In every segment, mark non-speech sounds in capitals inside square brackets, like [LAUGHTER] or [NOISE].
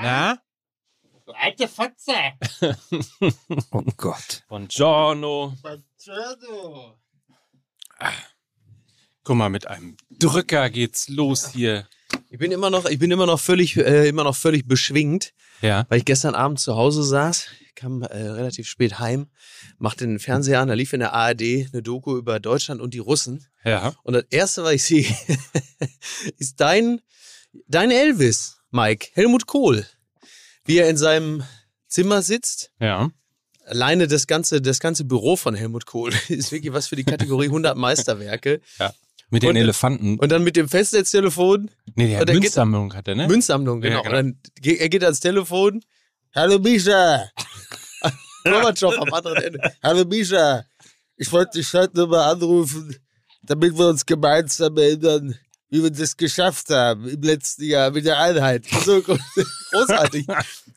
Na? Du alte Fotze. [LAUGHS] Oh Gott. Buongiorno. Buongiorno. Guck mal, mit einem Drücker geht's los hier. Ich bin immer noch, ich bin immer noch völlig, äh, immer noch völlig beschwingt, Ja. weil ich gestern Abend zu Hause saß, kam äh, relativ spät heim, machte den Fernseher an, da lief in der ARD eine Doku über Deutschland und die Russen. Ja. Und das erste, was ich sehe, [LAUGHS] ist dein, dein Elvis, Mike, Helmut Kohl, wie er in seinem Zimmer sitzt. Ja. Alleine das ganze, das ganze Büro von Helmut Kohl [LAUGHS] ist wirklich was für die Kategorie 100 Meisterwerke. Mit den Und- Elefanten. Und dann mit dem Festnetztelefon, nee, die und dann geht- Münzsammlung hat er, ne? Münzsammlung, genau. Ja, genau. Und dann er geht ans Telefon. Hallo Misha. [LAUGHS] Gorbatschow am anderen Ende. Hallo Misha. Ich wollte dich heute nur mal anrufen, damit wir uns gemeinsam erinnern, wie wir das geschafft haben im letzten Jahr mit der Einheit. So [LAUGHS] großartig.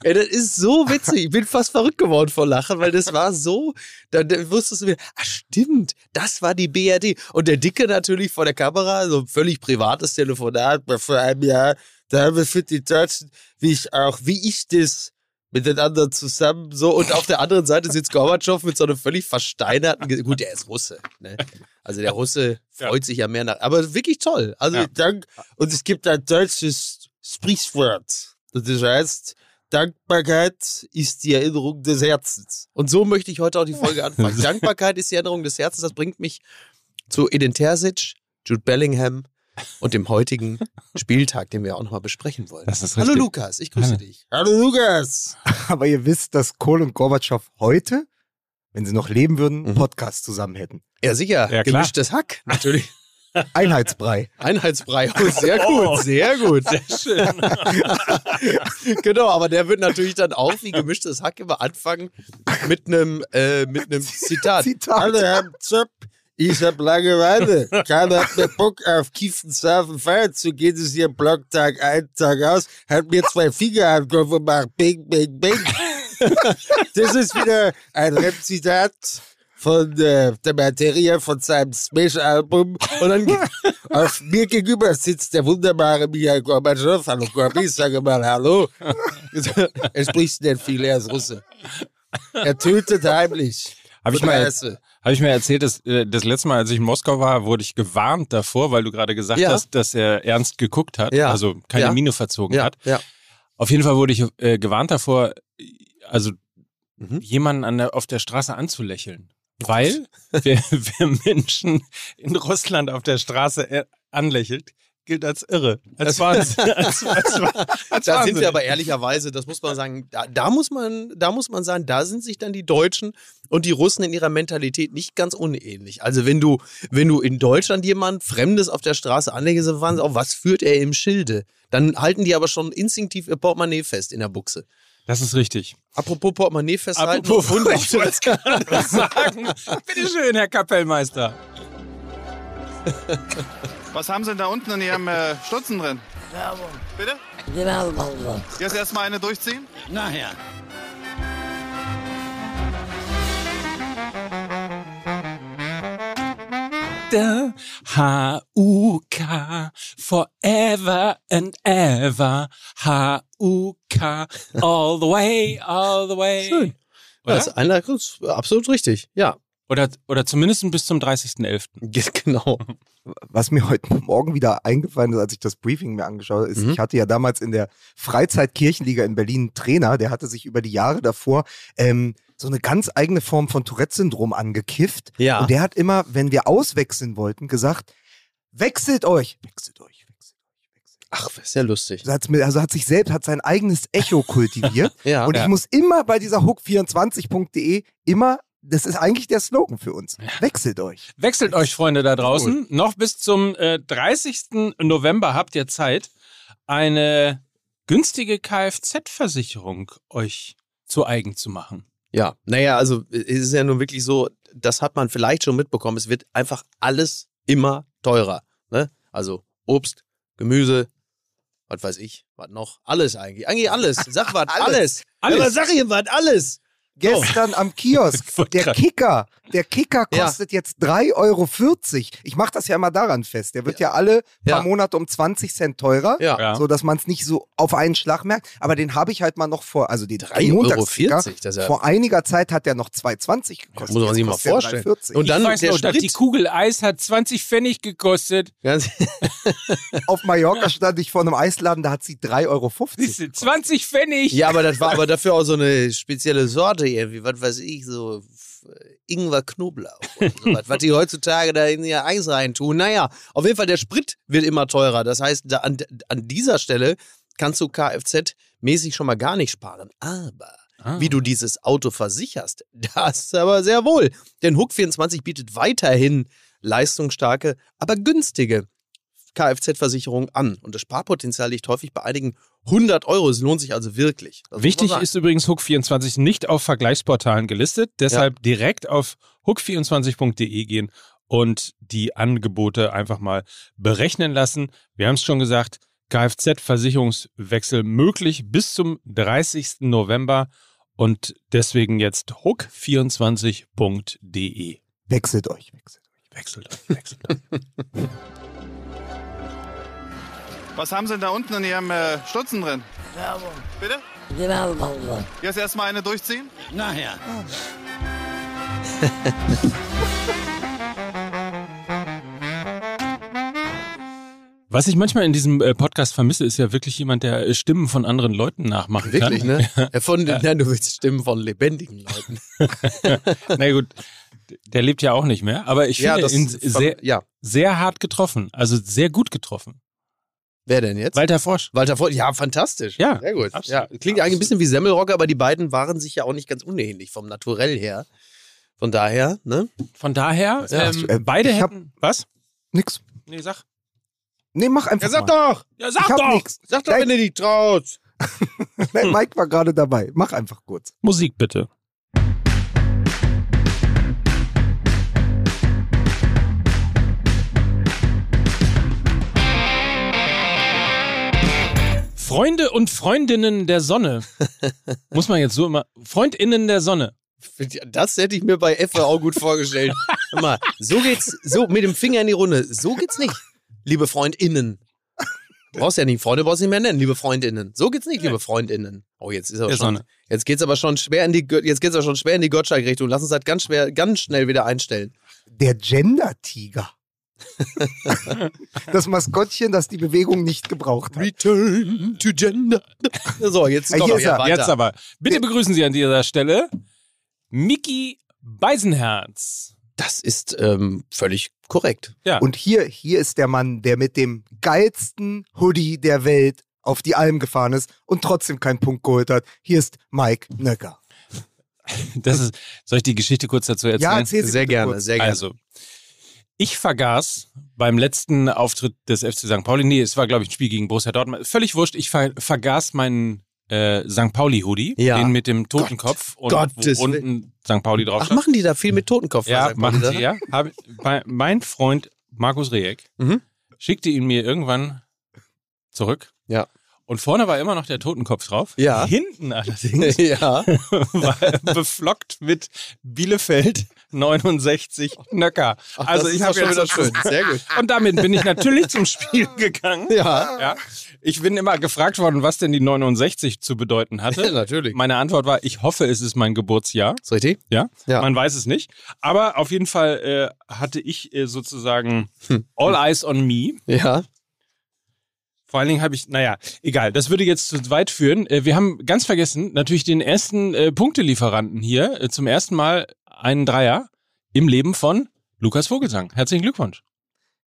Ey, das ist so witzig. Ich bin fast verrückt geworden vor Lachen, weil das war so, da, wusstest du wieder, ach stimmt, das war die BRD. Und der Dicke natürlich vor der Kamera, so ein völlig privates Telefonat vor einem Jahr. Da haben wir für die Deutschen, wie ich auch, wie ich das miteinander zusammen so und auf der anderen Seite sitzt Gorbatschow mit so einem völlig versteinerten, Ge- gut, der ist Russe, ne? Also der Russe freut sich ja mehr nach, aber wirklich toll. Also Ja. dank, und es gibt ein deutsches Sprichwort. Das heißt, Dankbarkeit ist die Erinnerung des Herzens. Und so möchte ich heute auch die Folge anfangen. [LAUGHS] Dankbarkeit ist die Erinnerung des Herzens. Das bringt mich zu Eden Terzic, Jude Bellingham und dem heutigen Spieltag, den wir auch nochmal besprechen wollen. Das ist Hallo. Lukas, ich grüße Hallo. dich. Hallo Lukas. [LAUGHS] Aber ihr wisst, dass Kohl und Gorbatschow heute, wenn sie noch leben würden, Mhm. einen Podcast zusammen hätten. Ja, sicher. Ja. Gemischtes Hack, natürlich. [LAUGHS] Einheitsbrei. Einheitsbrei. Oh, sehr gut, sehr gut. Sehr schön. [LAUGHS] genau, aber der wird natürlich dann auch wie gemischtes Hack immer anfangen mit einem äh, mit einem Zitat. Zitat. Hallo Herr Zopp, ich hab Langeweile. Keiner hat mehr Bock auf Kiefensafen feiern zu gehen. Das ist hier Blocktag ein, Tag aus. Hat mir zwei Finger an den Kopf und macht Bing, Bing, Bing. [LAUGHS] das ist wieder ein Rap-Zitat von äh, der Materie von seinem Smash-Album. Und dann [LAUGHS] auf mir gegenüber sitzt der wunderbare Michael Gorbatschow. Hallo Gorbi, sage mal Hallo. er spricht nicht viel, er ist Russe. Er tötet heimlich. Habe ich, mal, Esse. hab ich mir erzählt, dass äh, das letzte Mal, als ich in Moskau war, wurde ich gewarnt davor, weil du gerade gesagt Ja. hast, dass er ernst geguckt hat, Ja. also keine Ja. Miene verzogen hat. ja. Auf jeden Fall wurde ich äh, gewarnt davor, also Mhm. jemanden an der, auf der Straße anzulächeln. Weil wer, [LAUGHS] wer Menschen in Russland auf der Straße äh, anlächelt, gilt als irre. Als Wahnsinn. [LAUGHS] Als, als, als, Da sind wir aber ehrlicherweise, das muss man sagen, da, da muss man, da muss man sagen, da sind sich dann die Deutschen und die Russen in ihrer Mentalität nicht ganz unähnlich. Also wenn du, wenn du in Deutschland jemand Fremdes auf der Straße anlegst, dann fragen sie auch, was führt er im Schilde? Dann halten die aber schon instinktiv ihr Portemonnaie fest in der Buchse. Das ist richtig. Apropos Portemonnaie festhalten. Apropos, [LAUGHS] und ich wollte es gerade sagen. [LAUGHS] Bitte schön, Herr Kapellmeister. Was haben Sie denn da unten in Ihrem äh, Stutzen drin? Werbung. Bitte? Werbung. Jetzt erstmal eine durchziehen? Nachher. The H-U-K forever and ever. H-U-K all the way, all the way. Schön. Oder? Das ist einer, das ist absolut richtig. Ja, Oder, oder zumindest bis zum 30.11. genau. Was mir heute Morgen wieder eingefallen ist, als ich das Briefing mir angeschaut habe, ist, Mhm. ich hatte ja damals in der Freizeit-Kirchenliga in Berlin einen Trainer, der hatte sich über die Jahre davor ähm, so eine ganz eigene Form von Tourette-Syndrom angekifft. Ja. Und der hat immer, wenn wir auswechseln wollten, gesagt, wechselt euch, wechselt euch, wechselt euch, wechselt Ach, sehr lustig. Also hat's mir- also hat sich selbst, hat sein eigenes Echo kultiviert. [LAUGHS] Ja. Und Ja. ich muss immer bei dieser hook24.de immer, das ist eigentlich der Slogan für uns. Wechselt euch. Wechselt euch, Freunde da draußen. Noch bis zum äh, 30. November habt ihr Zeit, eine günstige Kfz-Versicherung euch zu eigen zu machen. Ja, naja, also es ist ja nun wirklich so, das hat man vielleicht schon mitbekommen, es wird einfach alles immer teurer. Ne? Also Obst, Gemüse, was weiß ich, was noch, alles eigentlich. Eigentlich alles. Sag was, alles. [LAUGHS] Alles. alles. Ja, aber sag ihr was, alles. Gestern am Kiosk. [LAUGHS] Der grad- Kicker, der Kicker Ja. kostet jetzt 3,40 Euro. Ich mache das ja immer daran fest. Der wird ja, alle paar Ja. Monate um 20 Cent teurer. Ja. Ja. So dass man es nicht so auf einen Schlag merkt. Aber den habe ich halt mal noch vor, also den 3,40 Montagskicker. Euro, ja- Vor einiger Zeit hat der noch 2,20 gekostet. Muss man sich mal vorstellen. 3,40. Und dann ich weiß der noch, dass die Sprit. Kugel Eis hat 20 Pfennig gekostet. [LAUGHS] Ganz, auf Mallorca stand ich vor einem Eisladen, da hat sie 3,50 Euro. Du, 20 Pfennig. ja, aber das war aber dafür auch so eine spezielle Sorte irgendwie, was weiß ich, so Ingwer Knoblauch und sowas, was die heutzutage da in ihr Eis reintun. Naja, auf jeden Fall der Sprit wird immer teurer. Das heißt, da an, an dieser Stelle kannst du Kfz-mäßig schon mal gar nicht sparen. Aber Ah. wie du dieses Auto versicherst, [LAUGHS] das aber sehr wohl. Denn Hook24 bietet weiterhin leistungsstarke, aber günstige Kfz-Versicherungen an. Und das Sparpotenzial liegt häufig bei einigen 100 Euro. Es lohnt sich also wirklich. Das Wichtig ist übrigens Hook24 nicht auf Vergleichsportalen gelistet, deshalb direkt auf hook24.de gehen und die Angebote einfach mal berechnen lassen. Wir haben es schon gesagt, Kfz-Versicherungswechsel möglich bis zum 30. November und deswegen jetzt hook24.de. Wechselt euch, wechselt. Wechselt, euch, wechselt. euch. [LAUGHS] Was haben Sie denn da unten in Ihrem äh, Stutzen drin? Werbung. Bitte? Werbung. Jetzt erstmal eine durchziehen? Nachher. [LAUGHS] Was ich manchmal in diesem äh, Podcast vermisse, ist ja wirklich jemand, der äh, Stimmen von anderen Leuten nachmachen Wirklich, kann. ne? [LAUGHS] Ja, von, ja. du willst Stimmen von lebendigen Leuten. [LAUGHS] Na gut, der lebt ja auch nicht mehr, aber ich finde ihn sehr, ja. sehr hart getroffen, also sehr gut getroffen. Wer denn jetzt? Walter Frosch. Walter Vogt, ja, fantastisch. Ja, sehr gut. absolut. Ja, klingt eigentlich ein bisschen wie Semmelrocker, aber die beiden waren sich ja auch nicht ganz unähnlich vom Naturell her. Von daher, ne? Von daher, Ja, ähm, äh, beide ich hab- hätten. Was? Nix. Nee, sag. Nee, mach einfach mal. doch! Ja, ich hab nix. Sag doch, wenn du dich traust! [LAUGHS] Nein, Mike war gerade dabei. Mach einfach kurz. Musik bitte. Freunde und Freundinnen der Sonne. [LAUGHS] Muss man jetzt so immer. Freundinnen der Sonne. Das hätte ich mir bei Effe auch gut vorgestellt. Mal, so geht's, so mit dem Finger in die Runde. So geht's nicht, liebe FreundInnen. Du brauchst ja nicht Freunde, brauchst nicht mehr nennen, liebe FreundInnen. So geht's nicht, liebe FreundInnen. Oh, jetzt ist aber Der schon, Sonne. jetzt geht's aber schon schwer in die, jetzt geht's aber schon schwer in die Gottschalk-Richtung. Lass uns das ganz schwer, ganz schnell wieder einstellen. Der Gender-Tiger. [LAUGHS] das Maskottchen, das die Bewegung nicht gebraucht hat. Return to Gender. So, jetzt Ja, komm hier doch ist er. Jetzt aber. Bitte begrüßen Sie an dieser Stelle Miki Beisenherz. Das ist ähm, völlig korrekt. Ja. Und hier, hier ist der Mann, der mit dem geilsten Hoodie der Welt auf die Alm gefahren ist und trotzdem keinen Punkt geholt hat. Hier ist Mike Nöcker. Das ist, soll ich die Geschichte kurz dazu erzählen? Ja, erzähl sie Sehr gerne, kurz. sehr gerne. Also, ich vergaß beim letzten Auftritt des FC St. Pauli, nee, es war, glaube ich, ein Spiel gegen Borussia Dortmund, völlig wurscht, ich ver vergaß meinen äh, St. Pauli-Hoodie, Ja. den mit dem Totenkopf und Gottes wo unten St. Pauli drauf Ach, machen die da viel mit Totenkopf? Ja, machen sie, ja. Hab, bei, mein Freund Markus Rieck Mhm. schickte ihn mir irgendwann zurück. Ja. Und vorne war immer noch der Totenkopf drauf. Ja. Hinten allerdings [LAUGHS] ja. [LAUGHS] war beflockt mit Bielefeld 69 Nöcker. Ach, also das ich habe schon wieder schön. [LAUGHS] Sehr gut. Und damit bin ich natürlich zum Spiel gegangen. Ja. Ja. Ich bin immer gefragt worden, was denn die 69 zu bedeuten hatte. Natürlich. Meine Antwort war, ich hoffe, es ist mein Geburtsjahr. Ist richtig? Ja, Ja. man weiß es nicht. Aber auf jeden Fall äh, hatte ich äh, sozusagen Hm. All Eyes on Me. Ja. Vor allen Dingen habe ich, naja, egal, das würde jetzt zu weit führen. Äh, wir haben ganz vergessen, natürlich den ersten äh, Punktelieferanten hier. Äh, zum ersten Mal einen Dreier im Leben von Lukas Vogelsang. Herzlichen Glückwunsch.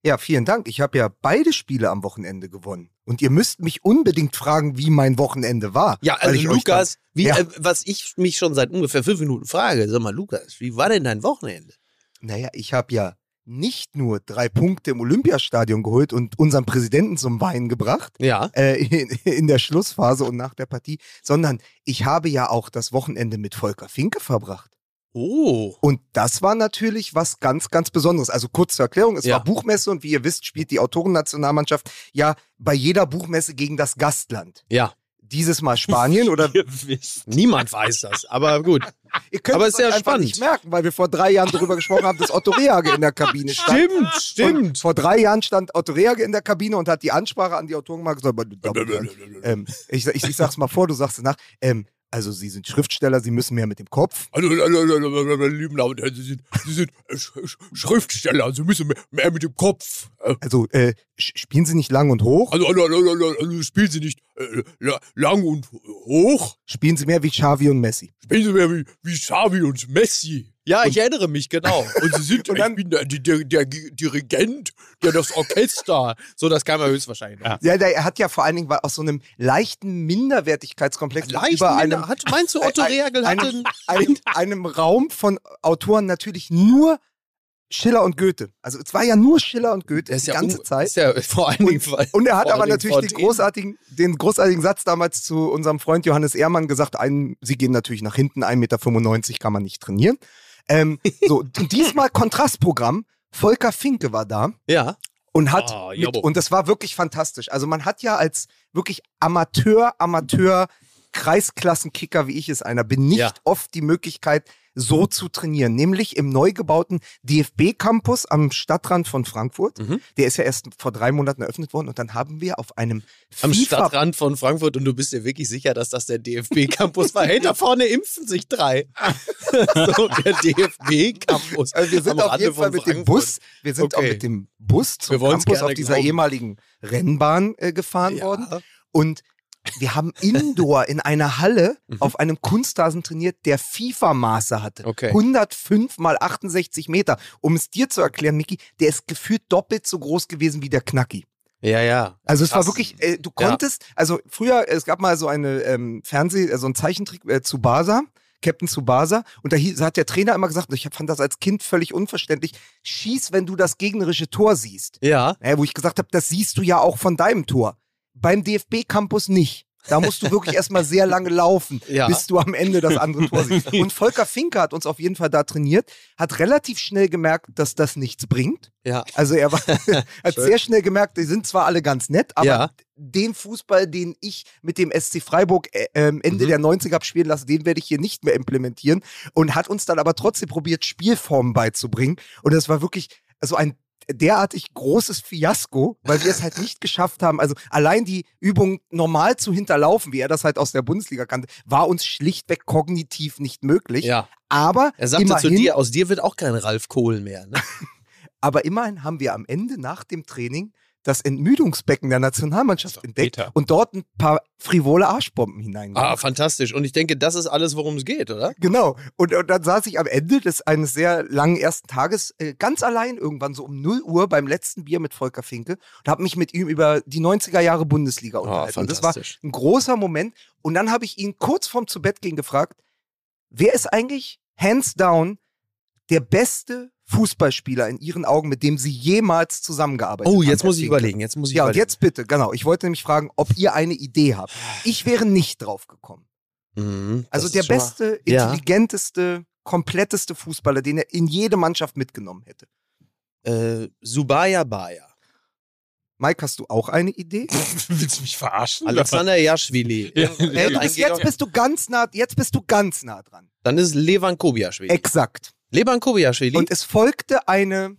Ja, vielen Dank. Ich habe ja beide Spiele am Wochenende gewonnen. Und ihr müsst mich unbedingt fragen, wie mein Wochenende war. Ja, also Lukas, wie, Ja. äh, was ich mich schon seit ungefähr fünf Minuten frage, sag mal, Lukas, wie war denn dein Wochenende? Naja, ich habe ja nicht nur drei Punkte im Olympiastadion geholt und unseren Präsidenten zum Weinen gebracht, Ja. äh, in, in der Schlussphase und nach der Partie, sondern ich habe ja auch das Wochenende mit Volker Finke verbracht. Oh. Und das war natürlich was ganz, ganz Besonderes. Also kurz zur Erklärung, es Ja. war Buchmesse und wie ihr wisst, spielt die Autorennationalmannschaft ja bei jeder Buchmesse gegen das Gastland. Ja. Dieses Mal Spanien oder. [LAUGHS] Niemand weiß das, aber gut. [LAUGHS] Ihr könnt Aber es ist ja spannend. nicht merken, weil wir vor drei Jahren darüber gesprochen haben, dass Otto Rehage in der Kabine stand. Stimmt, Und stimmt. vor drei Jahren stand Otto Rehage in der Kabine und hat die Ansprache an die Autoren gemacht. Damen und Herren, ähm, ich, ich, ich sag's mal vor, du sagst es nach. Ähm, also Sie sind Schriftsteller, Sie müssen mehr mit dem Kopf. Also, also, also, also, meine lieben Damen und Herren, Sie sind, Sie sind äh, Sch Sch Schriftsteller, Sie müssen mehr, mehr mit dem Kopf. Äh, Also äh, spielen Sie nicht lang und hoch, Also, also, also, also, also spielen Sie nicht äh, la- lang und hoch, spielen Sie mehr wie Xavi und Messi. spielen Sie mehr wie, wie Xavi und Messi. Ja, ich erinnere mich, genau. Und Sie sind, [LAUGHS] Und dann- ich bin der, der, der Dirigent, der das Orchester. So, das kam ja höchstwahrscheinlich noch. Ja. Der, er hat ja vor allen Dingen aus so einem leichten Minderwertigkeitskomplex Leicht über einem, hat, meinst du, Otto [LAUGHS] ein- Rehagel hatte einem, einem, einem Raum von Autoren natürlich nur Schiller und Goethe. Also es war ja nur Schiller und Goethe ist die ja ganze Zeit. Ist ja [LAUGHS] vor allen Dingen. Und er hat aber natürlich den großartigen, den großartigen Satz damals zu unserem Freund Johannes Ehrmann gesagt, ein, sie gehen natürlich nach hinten, 1,95 Meter kann man nicht trainieren. Ähm, so, [LAUGHS] diesmal Kontrastprogramm, Volker Finke war da Ja. und hat Ah, mit, und das war wirklich fantastisch. Also man hat ja als wirklich Amateur, Amateur Kreisklassenkicker, wie ich es einer bin, nicht Ja. oft die Möglichkeit, so zu trainieren. Nämlich im neu gebauten DFB-Campus am Stadtrand von Frankfurt. Mhm. Der ist ja erst vor drei Monaten eröffnet worden und dann haben wir auf einem Am FIFA Stadtrand von Frankfurt und du bist dir wirklich sicher, dass das der DFB-Campus war. Hey, da vorne impfen sich drei. [LAUGHS] so, der DFB-Campus. Also wir sind am auf Rande jeden Fall mit dem. Bus, wir sind auch Okay. mit dem Bus zum Campus auf dieser glauben. ehemaligen Rennbahn äh, gefahren Ja. worden. Und wir haben Indoor in einer Halle auf einem Kunstrasen trainiert, der FIFA-Maße hatte. Mhm. Okay. 105 mal 68 Meter. Um es dir zu erklären, Miki, der ist gefühlt doppelt so groß gewesen wie der Knacki. Ja, ja. Also es war Krass. wirklich, äh, du Ja. konntest, also früher, es gab mal so eine ähm, Fernseh, äh, so ein Zeichentrick äh, zu Basa. Captain Tsubasa. Und da hieß, hat der Trainer immer gesagt, ich fand das als Kind völlig unverständlich, schieß, wenn du das gegnerische Tor siehst. Ja. Ja, wo ich gesagt habe, das siehst du ja auch von deinem Tor. Beim DFB-Campus nicht. Da musst du wirklich erstmal sehr lange laufen, [LAUGHS] Ja. bis du am Ende das andere Tor siehst. Und Volker Finke hat uns auf jeden Fall da trainiert, hat relativ schnell gemerkt, dass das nichts bringt. Ja. Also er war, [LAUGHS] hat Schön. sehr schnell gemerkt, die sind zwar alle ganz nett, aber Ja. den Fußball, den ich mit dem SC Freiburg äh, ähm, Ende Mhm. der 90er habe spielen lassen, den werde ich hier nicht mehr implementieren. Und hat uns dann aber trotzdem probiert, Spielformen beizubringen. Und das war wirklich so ein derartig großes Fiasko, weil wir es halt nicht geschafft haben. Also allein die Übung normal zu hinterlaufen, wie er das halt aus der Bundesliga kannte, war uns schlichtweg kognitiv nicht möglich. Ja. Aber Er sagte zu immerhin, dir, aus dir wird auch kein Ralf Kohl mehr. Ne? [LAUGHS] aber immerhin haben wir am Ende nach dem Training das Entmüdungsbecken der Nationalmannschaft entdeckt Peter. und dort ein paar frivole Arschbomben hineingemacht. Ah, fantastisch. Und ich denke, das ist alles, worum es geht, oder? Genau. Und, und dann saß ich am Ende des eines sehr langen ersten Tages äh, ganz allein irgendwann so um 0 Uhr beim letzten Bier mit Volker Finke und habe mich mit ihm über die 90er Jahre Bundesliga unterhalten. und das war ein großer Moment. Und dann habe ich ihn kurz vorm zu Bett gehen gefragt, wer ist eigentlich hands down der beste Fußballspieler in Ihren Augen, mit dem Sie jemals zusammengearbeitet haben? Oh, jetzt muss ich überlegen. Jetzt muss ich Ja, und überlegen. jetzt bitte, genau. Ich wollte nämlich fragen, ob ihr eine Idee habt. Ich wäre nicht drauf gekommen. Mhm, Also der schon mal- beste, Ja. intelligenteste, kompletteste Fußballer, den er in jede Mannschaft mitgenommen hätte. Äh, Subaya Baya. Mike, hast du auch eine Idee? [LAUGHS] Willst du mich verarschen? Alexander Jaschwili. Ja. Äh, Äh, jetzt bist du ganz nah, jetzt bist du ganz nah dran. Dann ist es Levan Kobiaschwili. Exakt. Levan Kobiaschwili. Und es folgte eine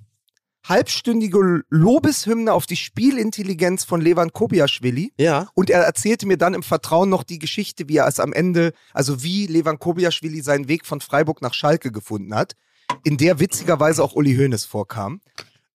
halbstündige Lobeshymne auf die Spielintelligenz von Levan Kobiaschwili. ja. Und er erzählte mir dann im Vertrauen noch die Geschichte, wie er es am Ende, also wie Levan Kobiaschwili seinen Weg von Freiburg nach Schalke gefunden hat, in der witzigerweise auch Uli Hoeneß vorkam.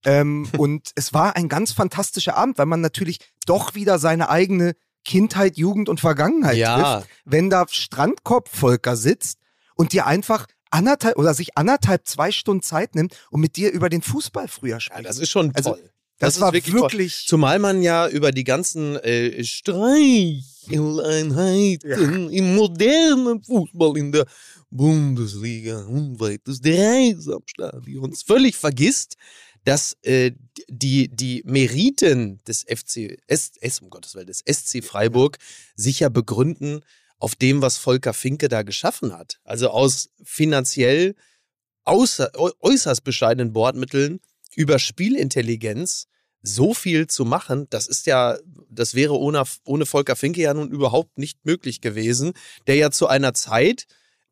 Ähm, [LAUGHS] und es war ein ganz fantastischer Abend, weil man natürlich doch wieder seine eigene Kindheit, Jugend und Vergangenheit Ja. trifft, wenn da Strandkorb-Volker sitzt und dir einfach anderthalb oder sich anderthalb, zwei Stunden Zeit nimmt und mit dir über den Fußball früher ja, spricht. das ist schon Also, toll. das, ist war wirklich wirklich. Zumal man ja über die ganzen äh, Streicheleinheiten im modernen Fußball in der Bundesliga unweit des Dreisamstadions völlig vergisst, dass äh, die, die Meriten des FC, S, S, um Gottes Willen, des SC Freiburg ja begründen auf dem, was Volker Finke da geschaffen hat. Also aus finanziell außer, äu- äußerst bescheidenen Bordmitteln über Spielintelligenz so viel zu machen, das ist ja, das wäre ohne, ohne Volker Finke ja nun überhaupt nicht möglich gewesen, der ja zu einer Zeit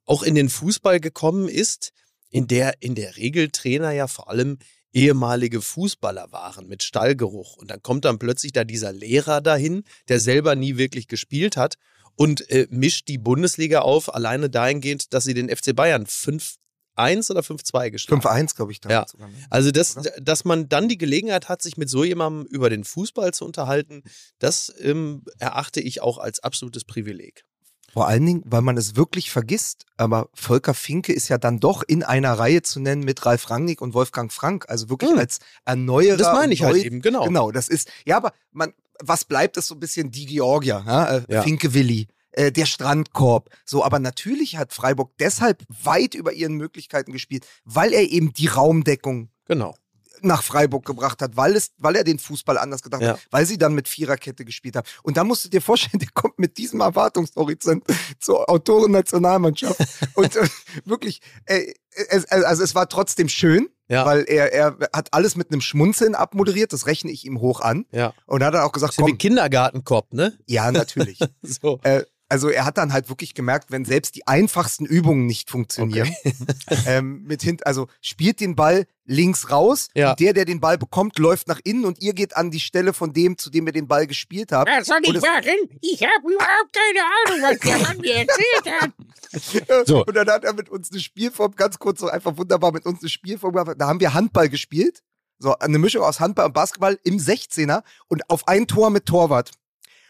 auch in den Fußball gekommen ist, in der in der Regel Trainer ja vor allem ehemalige Fußballer waren mit Stallgeruch. Und dann kommt dann plötzlich da dieser Lehrer dahin, der selber nie wirklich gespielt hat und äh, mischt die Bundesliga auf, alleine dahingehend, dass sie den FC Bayern 5-1 oder 5-2 geschlagen haben. 5-1, glaube ich, Ja. sogar. ne? Also, das, dass man dann die Gelegenheit hat, sich mit so jemandem über den Fußball zu unterhalten, das ähm, erachte ich auch als absolutes Privileg. Vor allen Dingen, weil man es wirklich vergisst. Aber Volker Finke ist ja dann doch in einer Reihe zu nennen mit Ralf Rangnick und Wolfgang Frank. Also wirklich Hm. als Erneuerer. Das meine ich halt eben, genau. Genau, das ist, ja, aber man, was bleibt, ist so ein bisschen die Georgier, ja? Äh, Ja. Finke Willi. äh, Der Strandkorb. So, aber natürlich hat Freiburg deshalb weit über ihren Möglichkeiten gespielt, weil er eben die Raumdeckung Genau. nach Freiburg gebracht hat, weil, es, weil er den Fußball anders gedacht Ja. hat, weil sie dann mit Viererkette gespielt haben. Und da musst du dir vorstellen, [LAUGHS] der kommt mit diesem Erwartungshorizont zur Autorennationalmannschaft. [LAUGHS] und äh, wirklich, äh, es, also es war trotzdem schön, Ja. weil er, er hat alles mit einem Schmunzeln abmoderiert, das rechne ich ihm hoch an. Ja. Und hat dann auch gesagt, ja wie komm, Kindergartenkorb, ne? ja, natürlich. [LAUGHS] So. Äh, also er hat dann halt wirklich gemerkt, wenn selbst die einfachsten Übungen nicht funktionieren, [LAUGHS] [LAUGHS] ähm, mit hint, also spielt den Ball links raus, Ja. und der, der den Ball bekommt, läuft nach innen und ihr geht an die Stelle von dem, zu dem ihr den Ball gespielt habt. Was soll ich machen? Ich habe überhaupt keine Ahnung, was der Mann mir erzählt hat. [LAUGHS] So. Und dann hat er mit uns eine Spielform, ganz kurz so einfach wunderbar mit uns eine Spielform gemacht. Da haben wir Handball gespielt. So, eine Mischung aus Handball und Basketball im 16er und auf ein Tor mit Torwart.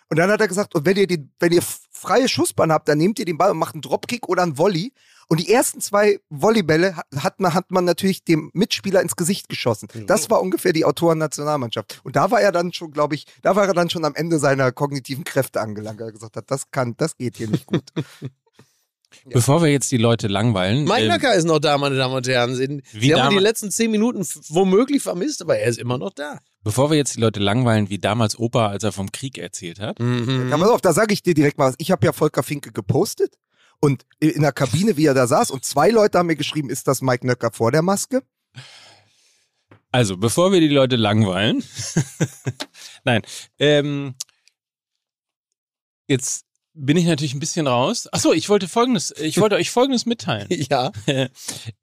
Und dann hat er gesagt, und wenn ihr, den, wenn ihr freie Schussbahn habt, dann nehmt ihr den Ball und macht einen Dropkick oder einen Volley. Und die ersten zwei Volleybälle hat, man, hat man natürlich dem Mitspieler ins Gesicht geschossen. Das war ungefähr die Autoren-Nationalmannschaft. Und da war er dann schon, glaube ich, da war er dann schon am Ende seiner kognitiven Kräfte angelangt. Er gesagt hat, das kann, das geht hier nicht gut. [LAUGHS] Bevor wir jetzt die Leute langweilen. Mike ähm, Nöcker ist noch da, meine Damen und Herren. Sie, Wie Sie haben die letzten zehn Minuten womöglich vermisst, aber er ist immer noch da. Bevor wir jetzt die Leute langweilen, wie damals Opa, als er vom Krieg erzählt hat. Mhm. Ja, pass auf, da sage ich dir direkt mal was. Ich habe ja Volker Finke gepostet und in der Kabine, wie er da saß, und zwei Leute haben mir geschrieben, ist das Mike Nöcker vor der Maske? Also, bevor wir die Leute langweilen. [LAUGHS] Nein. Ähm, jetzt bin ich natürlich ein bisschen raus. Achso, ich wollte folgendes, ich wollte euch folgendes mitteilen. [LAUGHS] Ja. [LAUGHS]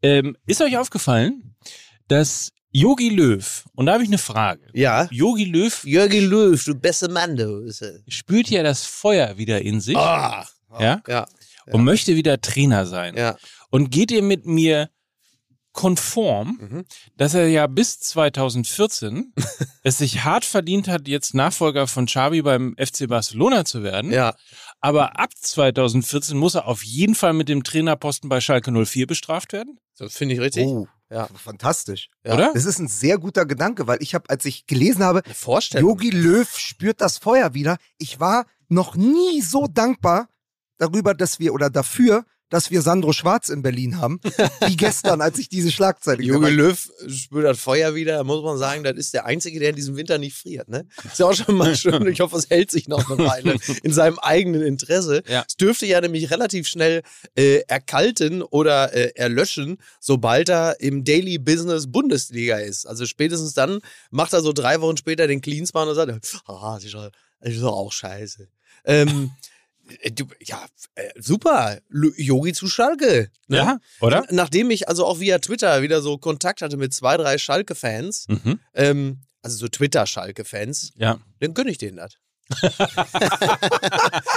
ähm, ist euch aufgefallen, dass Yogi Löw, und da habe ich eine Frage. Ja. Yogi Löw Jürgen Löw, du beste Mann, du. Er. spürt ja das Feuer wieder in sich. Ah. Ja? Ja. Und möchte wieder Trainer sein. Ja. Und geht ihr mit mir konform, Mhm. dass er ja bis 2014 [LAUGHS] es sich hart verdient hat, jetzt Nachfolger von Xavi beim FC Barcelona zu werden. Ja. Aber ab 2014 muss er auf jeden Fall mit dem Trainerposten bei Schalke 04 bestraft werden, Das finde ich richtig. Oh, Ja. fantastisch. Ja. oder? Das ist ein sehr guter Gedanke, weil ich habe, als ich gelesen habe. Yogi Löw spürt das Feuer wieder. Ich war noch nie so dankbar darüber, dass wir oder dafür, dass wir Sandro Schwarz in Berlin haben, wie [LAUGHS] gestern, als ich diese Schlagzeile gesehen habe. Löw spürt das Feuer wieder, muss man sagen, das ist der Einzige, der in diesem Winter nicht friert. Ne? Ist ja auch schon mal schön. Ich hoffe, es hält sich noch eine Weile [LAUGHS] in seinem eigenen Interesse. Ja. Es dürfte ja nämlich relativ schnell äh, erkalten oder äh, erlöschen, sobald er im Daily Business Bundesliga ist. Also spätestens dann macht er so drei Wochen später den Cleanspan und sagt, ah, das ist doch, das ist doch auch scheiße. Ähm, äh, du, ja, äh, super. Yogi zu Schalke. Ne? Ja, oder? Nachdem ich also auch via Twitter wieder so Kontakt hatte mit zwei, drei Schalke-Fans, Mhm. ähm, also so Twitter-Schalke-Fans, Ja. dann gönne ich denen das.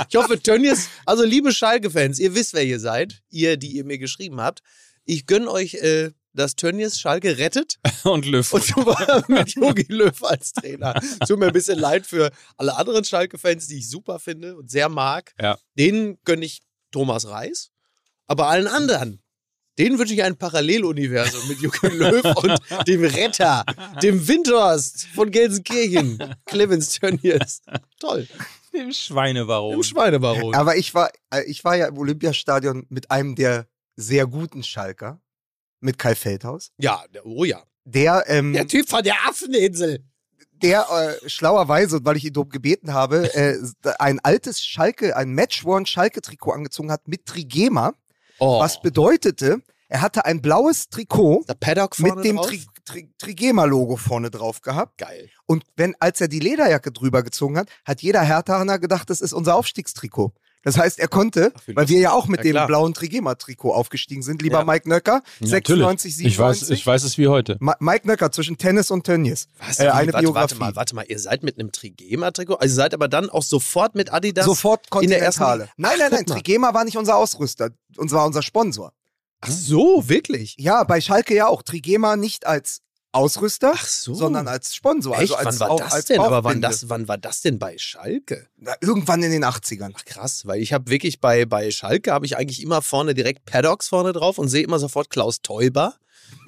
ich hoffe, Tönnies, also liebe Schalke-Fans, ihr wisst, wer ihr seid, ihr, die ihr mir geschrieben habt. Ich gönne euch, äh, dass Tönnies Schalke rettet [LAUGHS] Und Löw. und zwar mit Jogi Löw als Trainer. Tut mir ein bisschen leid für alle anderen Schalke-Fans, die ich super finde und sehr mag. Ja. Denen gönne ich Thomas Reis, aber allen anderen, denen wünsche ich ein Paralleluniversum mit Jogi [LAUGHS] Löw und dem Retter, dem Windhorst von Gelsenkirchen, Clemens Tönnies. Toll. Im Schweinebaron. Im Schweinebaron. Aber ich war, äh, ich war ja im Olympiastadion mit einem der sehr guten Schalker, mit Kai Feldhaus. Ja, oh ja. Der, ähm, Der Typ von der Affeninsel. der äh, schlauerweise, und weil ich ihn drum gebeten habe, [LAUGHS] äh, ein altes Schalke, ein Matchworn Schalke-Trikot angezogen hat mit Trigema, Oh. was bedeutete, er hatte ein blaues Trikot mit dem? Tri Tri Trigema-Logo vorne drauf gehabt. Geil. Und wenn, als er die Lederjacke drüber gezogen hat, hat jeder Herthaner gedacht, das ist unser Aufstiegstrikot. Das heißt, er konnte, wie weil wir ja auch mit Ja, dem klar. blauen Trigema-Trikot aufgestiegen sind, lieber Ja. Mike Nöcker, Ja, 96, natürlich. Ich weiß, 97. ich weiß es wie heute. Ma- Mike Nöcker zwischen Tennis und Tönnies. Was? Äh, eine warte, Biografie. warte mal, warte mal, ihr seid mit einem Trigema-Trikot? Also ihr seid aber dann auch sofort mit Adidas? Sofort in der ersten? Nein, Ach, nein, nein, mal. Trigema war nicht unser Ausrüster. Uns war unser Sponsor. Ach so, wirklich? Ja, bei Schalke ja auch. Trigema nicht als Ausrüster, so. sondern als Sponsor. Echt? Also als, wann war das als denn? Aber wann, das, wann war das denn bei Schalke? Na, irgendwann in den 80ern. Ach krass, weil ich habe wirklich bei, bei Schalke habe ich eigentlich immer vorne direkt Paddocks vorne drauf und sehe immer sofort Klaus Teuber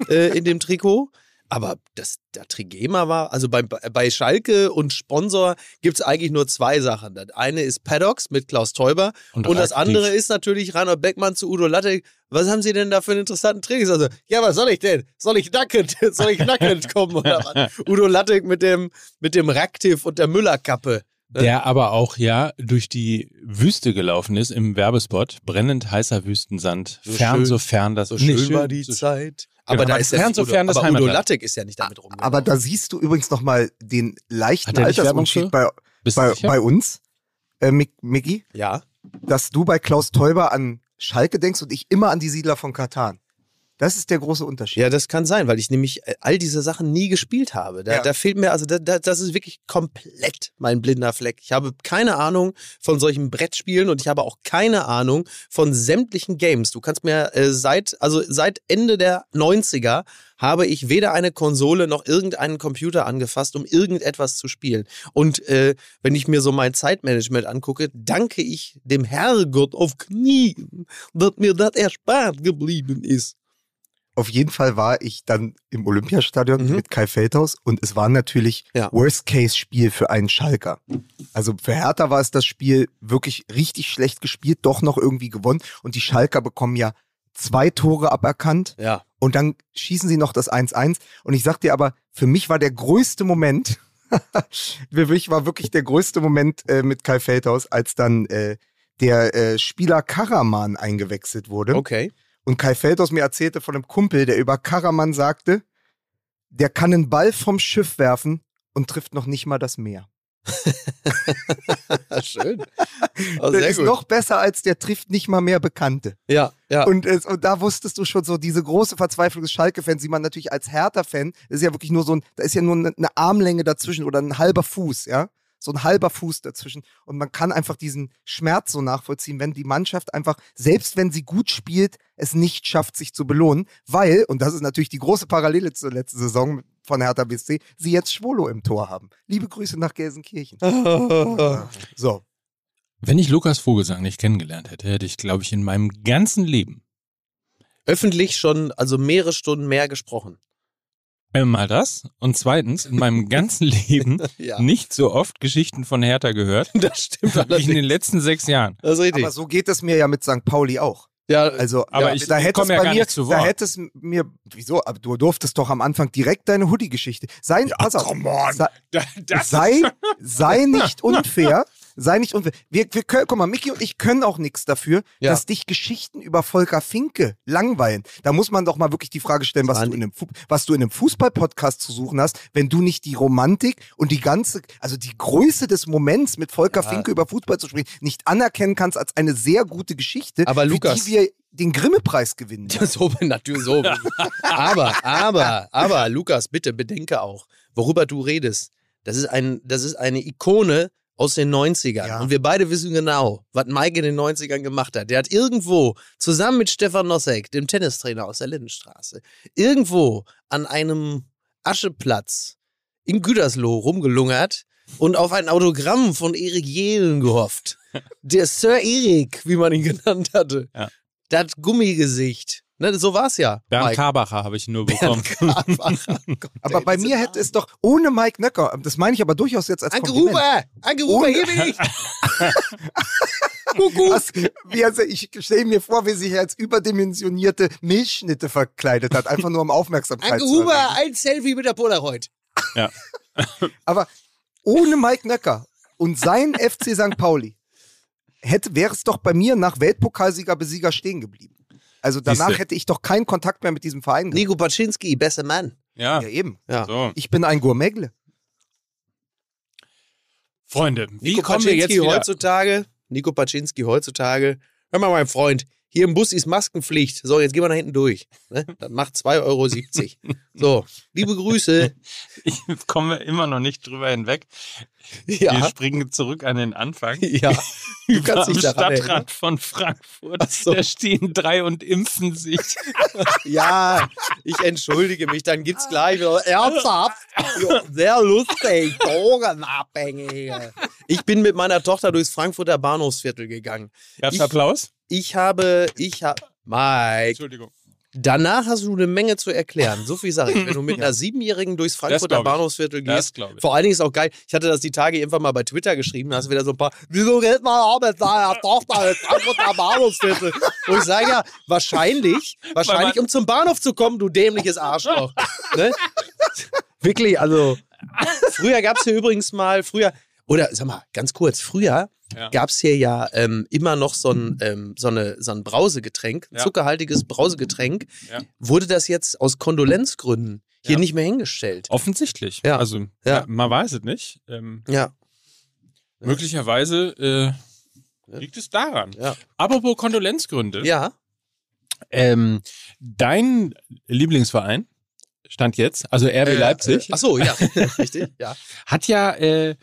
äh, in dem Trikot. Aber das, der Trigema war, also bei, bei Schalke und Sponsor gibt es eigentlich nur zwei Sachen. Das eine ist Paddocks mit Klaus Teuber und, Und das andere ist natürlich Rainer Beckmann zu Udo Lattek. Was haben Sie denn da für einen interessanten Training? Also, ja, was soll ich denn? Soll ich nackend, [LAUGHS] soll ich nackend kommen oder was? Udo Lattek mit dem, mit dem Raktiv und der Müllerkappe. Der aber auch ja durch die Wüste gelaufen ist im Werbespot. Brennend heißer Wüstensand. So fern, schön- so fern das So Nee, schön war die so- Zeit. Genau, Aber da aber ist fern, nicht so Udo, fern das aber Udo Heimatland. Lattek ist ja nicht damit rumgegangen. Aber da siehst du übrigens nochmal den leichten er Altersunterschied bei, bei, bei uns, äh, Mick- Micky, ja. dass du bei Klaus Teuber an Schalke denkst und ich immer an die Siedler von Katan. Das ist der große Unterschied. Ja, das kann sein, weil ich nämlich äh, all diese Sachen nie gespielt habe. Da, Ja. da fehlt mir, also da, da, das ist wirklich komplett mein blinder Fleck. Ich habe keine Ahnung von solchen Brettspielen und ich habe auch keine Ahnung von sämtlichen Games. Du kannst mir äh, seit, also seit Ende der 90er habe ich weder eine Konsole noch irgendeinen Computer angefasst, um irgendetwas zu spielen. Und äh, wenn ich mir so mein Zeitmanagement angucke, danke ich dem Herrgott auf Knien, dass mir das erspart geblieben ist. Auf jeden Fall war ich dann im Olympiastadion Mhm. mit Kai Feldhaus und es war natürlich Ja. Worst-Case-Spiel für einen Schalker. Also für Hertha war es das Spiel wirklich richtig schlecht gespielt, doch noch irgendwie gewonnen und die Schalker bekommen ja zwei Tore aberkannt Ja. und dann schießen sie noch das 1-1 und ich sag dir aber, für mich war der größte Moment, [LAUGHS] für mich war wirklich der größte Moment äh, mit Kai Feldhaus, als dann äh, der äh, Spieler Karaman eingewechselt wurde. Okay. Und Kai Feldhaus mir erzählte von einem Kumpel, der über Karaman sagte, der kann einen Ball vom Schiff werfen und trifft noch nicht mal das Meer. [LAUGHS] Schön. [LAUGHS] Oh, das ist gut. noch besser als der trifft nicht mal mehr Bekannte. ja, ja. Und, und da wusstest du schon so diese große Verzweiflung des Schalke-Fans, die man natürlich als Hertha-Fan, das ist ja wirklich nur so ein, da ist ja nur eine Armlänge dazwischen oder ein halber Fuß, ja. So ein halber Fuß dazwischen. Und man kann einfach diesen Schmerz so nachvollziehen, wenn die Mannschaft einfach, selbst wenn sie gut spielt, es nicht schafft, sich zu belohnen, weil, und das ist natürlich die große Parallele zur letzten Saison von Hertha BSC, sie jetzt Schwolo im Tor haben. Liebe Grüße nach Gelsenkirchen. [LAUGHS] So. Wenn ich Lukas Vogelsang nicht kennengelernt hätte, hätte ich, glaube ich, in meinem ganzen Leben Öffentlich schon, also mehrere Stunden mehr gesprochen. Einmal das und zweitens in meinem [LAUGHS] ganzen Leben Ja. nicht so oft Geschichten von Hertha gehört [LAUGHS] Das stimmt wie in den letzten sechs Jahren. Das ist richtig. Aber so geht es mir ja mit St. Pauli auch. ja, Also, Aber ja, ich da hätte es ja bei mir, zu da hätte es mir, wieso? Aber du durftest doch am Anfang direkt deine Hoodie-Geschichte. Sei, pass auf, come on. sei, [LAUGHS] sei, sei nicht unfair. Sei nicht unfair. Wir, wir können, guck mal, Micky und ich können auch nichts dafür, Ja. dass dich Geschichten über Volker Finke langweilen. Da muss man doch mal wirklich die Frage stellen, was du in einem, was du in einem Fußball-Podcast zu suchen hast, wenn du nicht die Romantik und die ganze, also die Größe des Moments mit Volker Ja. Finke über Fußball zu sprechen, nicht anerkennen kannst als eine sehr gute Geschichte, Aber für Lukas- die wir den Grimme-Preis gewinnen. [LAUGHS] so, natürlich so. aber, aber, aber, Lukas, bitte bedenke auch, worüber du redest. Das ist, ein, das ist eine Ikone aus den 90ern. Ja. Und wir beide wissen genau, was Mike in den 90ern gemacht hat. Der hat irgendwo, zusammen mit Stefan Nossek, dem Tennistrainer aus der Lindenstraße, irgendwo an einem Ascheplatz in Gütersloh rumgelungert und auf ein Autogramm von Erik Jehlen gehofft. [LAUGHS] Der Sir Erik, wie man ihn genannt hatte. Ja. Das Gummigesicht. Ne, so war's ja. Bernd Mike. Karbacher habe ich nur bekommen. Karbacher. Gott, [LAUGHS] Aber ey, bei mir hätte es doch ohne Mike Nöcker, das meine ich aber durchaus jetzt als Anke. Huber! Anke Huber, hier bin ich! [LAUGHS] Kuckuck! Was, wie er, ich stelle mir vor, wie sich als überdimensionierte Milchschnitte verkleidet hat, einfach nur um Aufmerksamkeit Anke zu Huber, ein Selfie mit der Polaroid. [LAUGHS] Aber ohne Mike Nöcker und sein FC St. Pauli hätte, wäre es doch bei mir nach Weltpokalsieger Besieger stehen geblieben. Also danach Siehste. hätte ich doch keinen Kontakt mehr mit diesem Verein gehabt. Nico Paczynski, bester Mann. Ja, Ja, eben. Ja. so. Ich bin ein Gourmetle. Freunde, wie Nico kommen wir jetzt Paczynski wieder? heutzutage Nico Paczynski heutzutage, hör mal, mein Freund, hier im Bus ist Maskenpflicht. So, jetzt gehen wir da hinten durch. Ne? Das macht 2,70 Euro. [LAUGHS] So, liebe Grüße. Ich komme immer noch nicht drüber hinweg. Wir Ja, springen zurück an den Anfang. ja. [LAUGHS] [LAUGHS] Du kannst Am dich daran erinnern. Stadtrat von Frankfurt. So. Da stehen drei und impfen sich. [LAUGHS] Ja, ich entschuldige mich, dann gibt's gleich wieder ernsthaft. Sehr lustig, Drogenabhängige. Ich bin mit meiner Tochter durchs Frankfurter Bahnhofsviertel gegangen. Gab's Ich- Applaus? Ich habe, ich habe, Mike, Entschuldigung. Danach hast du eine Menge zu erklären. So viel sage ich. Wenn du mit [LAUGHS] einer Siebenjährigen durchs Frankfurter. Bahnhofsviertel gehst, glaube ich. vor allen Dingen ist auch geil. Ich hatte das die Tage irgendwann mal bei Twitter geschrieben. Da hast du wieder so ein paar, wieso geht man auch mit seiner Tochter ins Frankfurter Bahnhofsviertel? Wo ich sage, ja, wahrscheinlich, wahrscheinlich, um zum Bahnhof zu kommen, du dämliches Arschloch. ne? [LAUGHS] Wirklich, also. Früher gab es hier übrigens mal, früher, oder sag mal, ganz kurz, früher Ja. gab es hier ja ähm, immer noch so ein, ähm, so, eine, so ein Brausegetränk, Ja. zuckerhaltiges Brausegetränk. Ja. Wurde das jetzt aus Kondolenzgründen hier nicht mehr hingestellt? Offensichtlich. Ja. Also, man weiß es nicht. Ähm, Ja. Möglicherweise äh, liegt es daran. Ja. Apropos Kondolenzgründe. Ja. Ähm, dein Lieblingsverein stand jetzt, also RB Leipzig, Ach so, ja. [LAUGHS] Richtig, ja. hat ja, äh,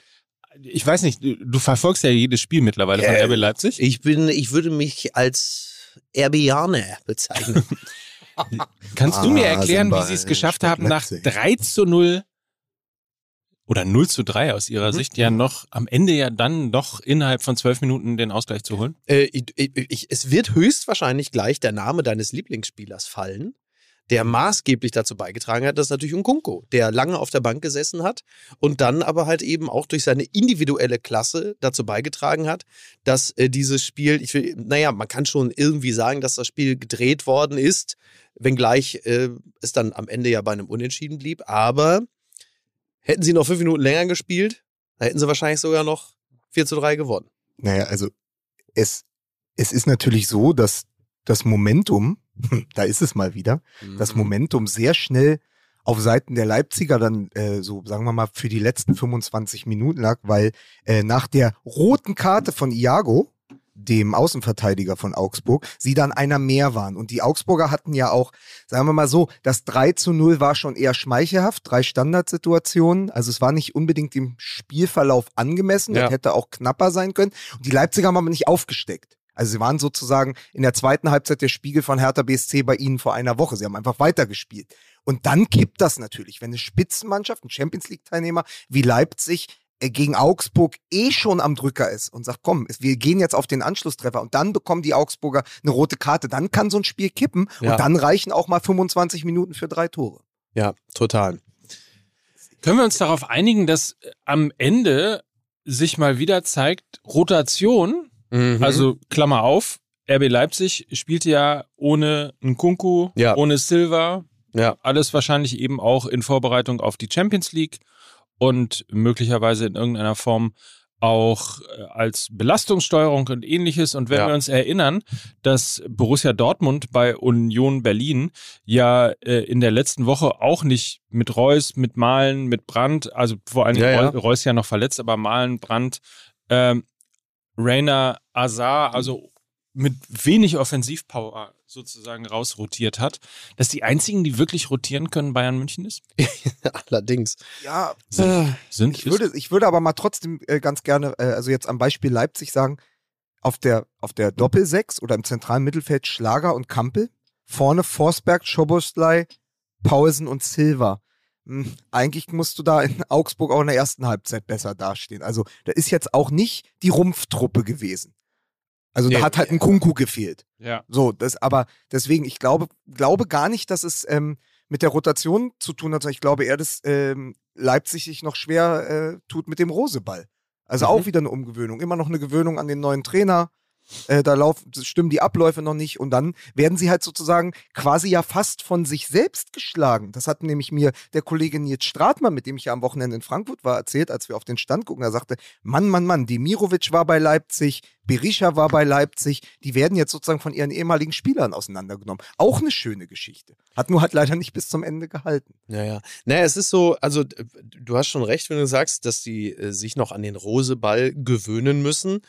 ich weiß nicht, du, du verfolgst ja jedes Spiel mittlerweile von Äh, RB Leipzig. Ich bin, ich würde mich als Erbianer bezeichnen. [LAUGHS] Kannst du mir Ah, erklären, wie sie es äh, geschafft haben, nach Leipzig. 3 zu 0 oder 0 zu 3 aus ihrer Mhm. Sicht ja noch am Ende ja dann doch innerhalb von zwölf Minuten den Ausgleich zu holen? äh, ich, ich, ich, es wird höchstwahrscheinlich gleich der Name deines Lieblingsspielers fallen, der maßgeblich dazu beigetragen hat, dass natürlich Nkunku, der lange auf der Bank gesessen hat und dann aber halt eben auch durch seine individuelle Klasse dazu beigetragen hat, dass äh, dieses Spiel, ich will, naja, man kann schon irgendwie sagen, dass das Spiel gedreht worden ist, wenngleich äh, es dann am Ende ja bei einem Unentschieden blieb, aber hätten sie noch fünf Minuten länger gespielt, dann hätten sie wahrscheinlich sogar noch 4 zu 3 gewonnen. Naja, also es, es ist natürlich so, dass das Momentum, [LAUGHS] da ist es mal wieder, das Mhm. Momentum sehr schnell auf Seiten der Leipziger dann äh, so, sagen wir mal, für die letzten 25 Minuten lag, weil äh, nach der roten Karte von Iago, dem Außenverteidiger von Augsburg, sie dann einer mehr waren. Und die Augsburger hatten ja auch, sagen wir mal so, das 3 zu 0 war schon eher schmeichelhaft, drei Standardsituationen. Also es war nicht unbedingt dem Spielverlauf angemessen, Ja. das hätte auch knapper sein können. Und die Leipziger haben aber nicht aufgesteckt. Also sie waren sozusagen in der zweiten Halbzeit der Spiegel von Hertha BSC bei ihnen vor einer Woche. Sie haben einfach weitergespielt. Und dann kippt das natürlich, wenn eine Spitzenmannschaft, ein Champions League-Teilnehmer wie Leipzig äh, gegen Augsburg eh schon am Drücker ist und sagt, komm, wir gehen jetzt auf den Anschlusstreffer und dann bekommen die Augsburger eine rote Karte. Dann kann so ein Spiel kippen Ja. und dann reichen auch mal 25 Minuten für drei Tore. Ja, total. Können wir uns darauf einigen, dass äh, am Ende sich mal wieder zeigt, Rotation, Mhm. also Klammer auf, RB Leipzig spielte ja ohne Nkunku, Ja. ohne Silva, ja. alles wahrscheinlich eben auch in Vorbereitung auf die Champions League und möglicherweise in irgendeiner Form auch äh, als Belastungssteuerung und ähnliches. Und wenn Ja. wir uns erinnern, dass Borussia Dortmund bei Union Berlin ja äh, in der letzten Woche auch nicht mit Reus, mit Malen, mit Brandt, also vor allem Ja, ja. Reus, ja noch verletzt, aber Malen, Brandt, ähm, Rainer Azar, also mit wenig Offensivpower sozusagen rausrotiert hat, dass die einzigen, die wirklich rotieren können, Bayern München ist? [LAUGHS] Allerdings. Ja, Sind, sind Ich würde, ich würde aber mal trotzdem äh, ganz gerne, äh, also jetzt am Beispiel Leipzig sagen, auf der, auf der Doppelsechs oder im zentralen Mittelfeld Schlager und Kampel, vorne Forsberg, Schobostlei, Paulsen und Silva. Hm, eigentlich musst du da in Augsburg auch in der ersten Halbzeit besser dastehen. Also da ist jetzt auch nicht die Rumpftruppe gewesen. Also da Nee. hat halt ein Kunku gefehlt. ja. So, das, aber deswegen, ich glaube, glaube gar nicht, dass es ähm, mit der Rotation zu tun hat, sondern ich glaube eher, dass ähm, Leipzig sich noch schwer äh, tut mit dem Roseball. Also Mhm. auch wieder eine Umgewöhnung, immer noch eine Gewöhnung an den neuen Trainer. Äh, da laufen, stimmen die Abläufe noch nicht und dann werden sie halt sozusagen quasi ja fast von sich selbst geschlagen. Das hat nämlich mir der Kollege Nils Stratmann, mit dem ich ja am Wochenende in Frankfurt war, erzählt, als wir auf den Stand gucken. Er sagte, Mann, Mann, Mann, Demirovic war bei Leipzig, Berisha war bei Leipzig, die werden jetzt sozusagen von ihren ehemaligen Spielern auseinandergenommen. Auch eine schöne Geschichte. Hat nur halt leider nicht bis zum Ende gehalten. Ja, ja. Naja, es ist so, also du hast schon recht, wenn du sagst, dass die äh, sich noch an den Roseball gewöhnen müssen.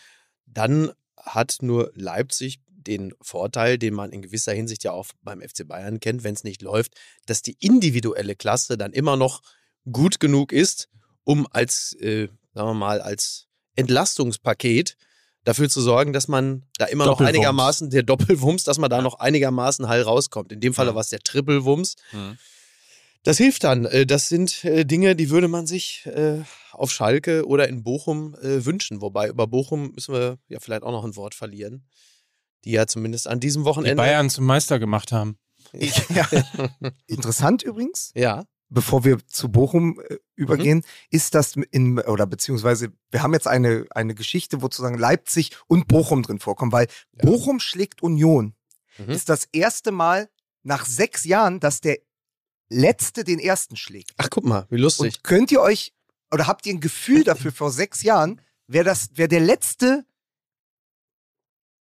dann hat nur Leipzig den Vorteil, den man in gewisser Hinsicht ja auch beim FC Bayern kennt, wenn es nicht läuft, dass die individuelle Klasse dann immer noch gut genug ist, um als, äh, sagen wir mal, als Entlastungspaket dafür zu sorgen, dass man da immer noch einigermaßen, der Doppelwumms, dass man da noch einigermaßen heil rauskommt. In dem Falle Ja. war es der Trippelwumms. Mhm. Das hilft dann. Äh, Das sind äh, Dinge, die würde man sich äh, auf Schalke oder in Bochum wünschen. Wobei über Bochum müssen wir ja vielleicht auch noch ein Wort verlieren. Die ja zumindest an diesem Die Wochenende. Bayern zum Meister gemacht haben. [LAUGHS] ja. Interessant übrigens, Ja. bevor wir zu Bochum übergehen, ist das in, oder beziehungsweise wir haben jetzt eine, eine Geschichte, wo sozusagen Leipzig und Bochum drin vorkommen, weil Ja. Bochum schlägt Union. Mhm. Ist das erste Mal nach sechs Jahren, dass der Letzte den Ersten schlägt. Ach, guck mal, wie lustig. Und könnt ihr euch, oder habt ihr ein Gefühl dafür vor sechs Jahren, wer das, wer der letzte,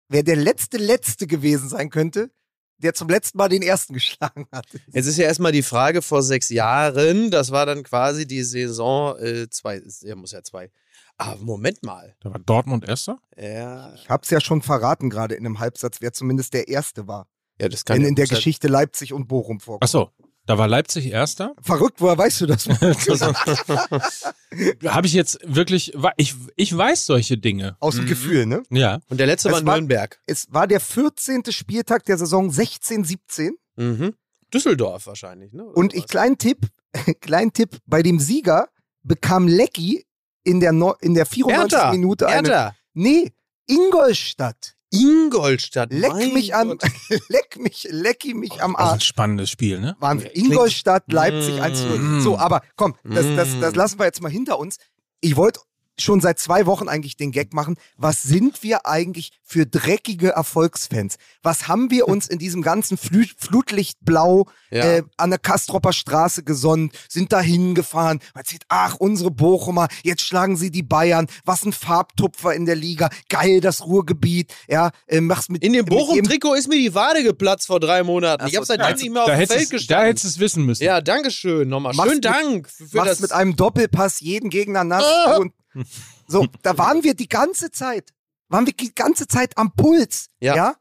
wer der letzte Letzte gewesen sein könnte, der zum letzten Mal den Ersten [LAUGHS] geschlagen hat? Jetzt ist ja erstmal die Frage vor sechs Jahren, das war dann quasi die Saison äh, zwei, ja, muss ja zwei. Aber Moment mal. Da war Dortmund Erster? Ja, Ich hab's ja schon verraten gerade in einem Halbsatz, wer zumindest der Erste war. ja das kann Wenn ja- in der Geschichte Leipzig und Bochum vorkommt. Ach so, da war Leipzig Erster. Verrückt, woher weißt du das? [LAUGHS] [LAUGHS] Habe ich jetzt wirklich, ich, ich weiß solche Dinge. Aus dem Mhm. Gefühl, ne? Ja. Und der letzte Es war war- Nürnberg. Es war der 14. Spieltag der Saison 16, 17. Mhm. Düsseldorf wahrscheinlich, ne? Oder Und ich, kleinen Tipp, [LAUGHS] kleinen Tipp, bei dem Sieger bekam Lecky in der, Neu- in der 94. Hertha, Minute eine. Hertha. Nee, Ingolstadt. Ingolstadt. Leck mein mich an, [LAUGHS] leck mich, lecki mich am Auch ein Arsch. spannendes Spiel, ne? Wahnsinn. Ingolstadt, Leipzig Mm. 1 So, aber komm, das, das, das lassen wir jetzt mal hinter uns. Ich wollte schon seit zwei Wochen eigentlich den Gag machen. Was sind wir eigentlich für dreckige Erfolgsfans? Was haben wir uns in diesem ganzen Flü Flutlichtblau Ja. äh, an der Kastropper Straße gesonnt, sind da hingefahren, man sieht, ach, unsere Bochumer, jetzt schlagen sie die Bayern, was ein Farbtupfer in der Liga, geil, das Ruhrgebiet, ja, äh, mach's mit In dem Bochum-Trikot ist mir die Wade geplatzt vor drei Monaten. Ich Ach habe so, seitdem da- nicht mehr auf dem hättest, Feld du- da gestanden. hättest du es wissen müssen. Ja, danke schön nochmal. Mach's Schönen mit- Dank für machst das. mit einem Doppelpass jeden Gegner nass. Und [LAUGHS] so, da waren wir die ganze Zeit, waren wir die ganze Zeit am Puls, Ja. ja,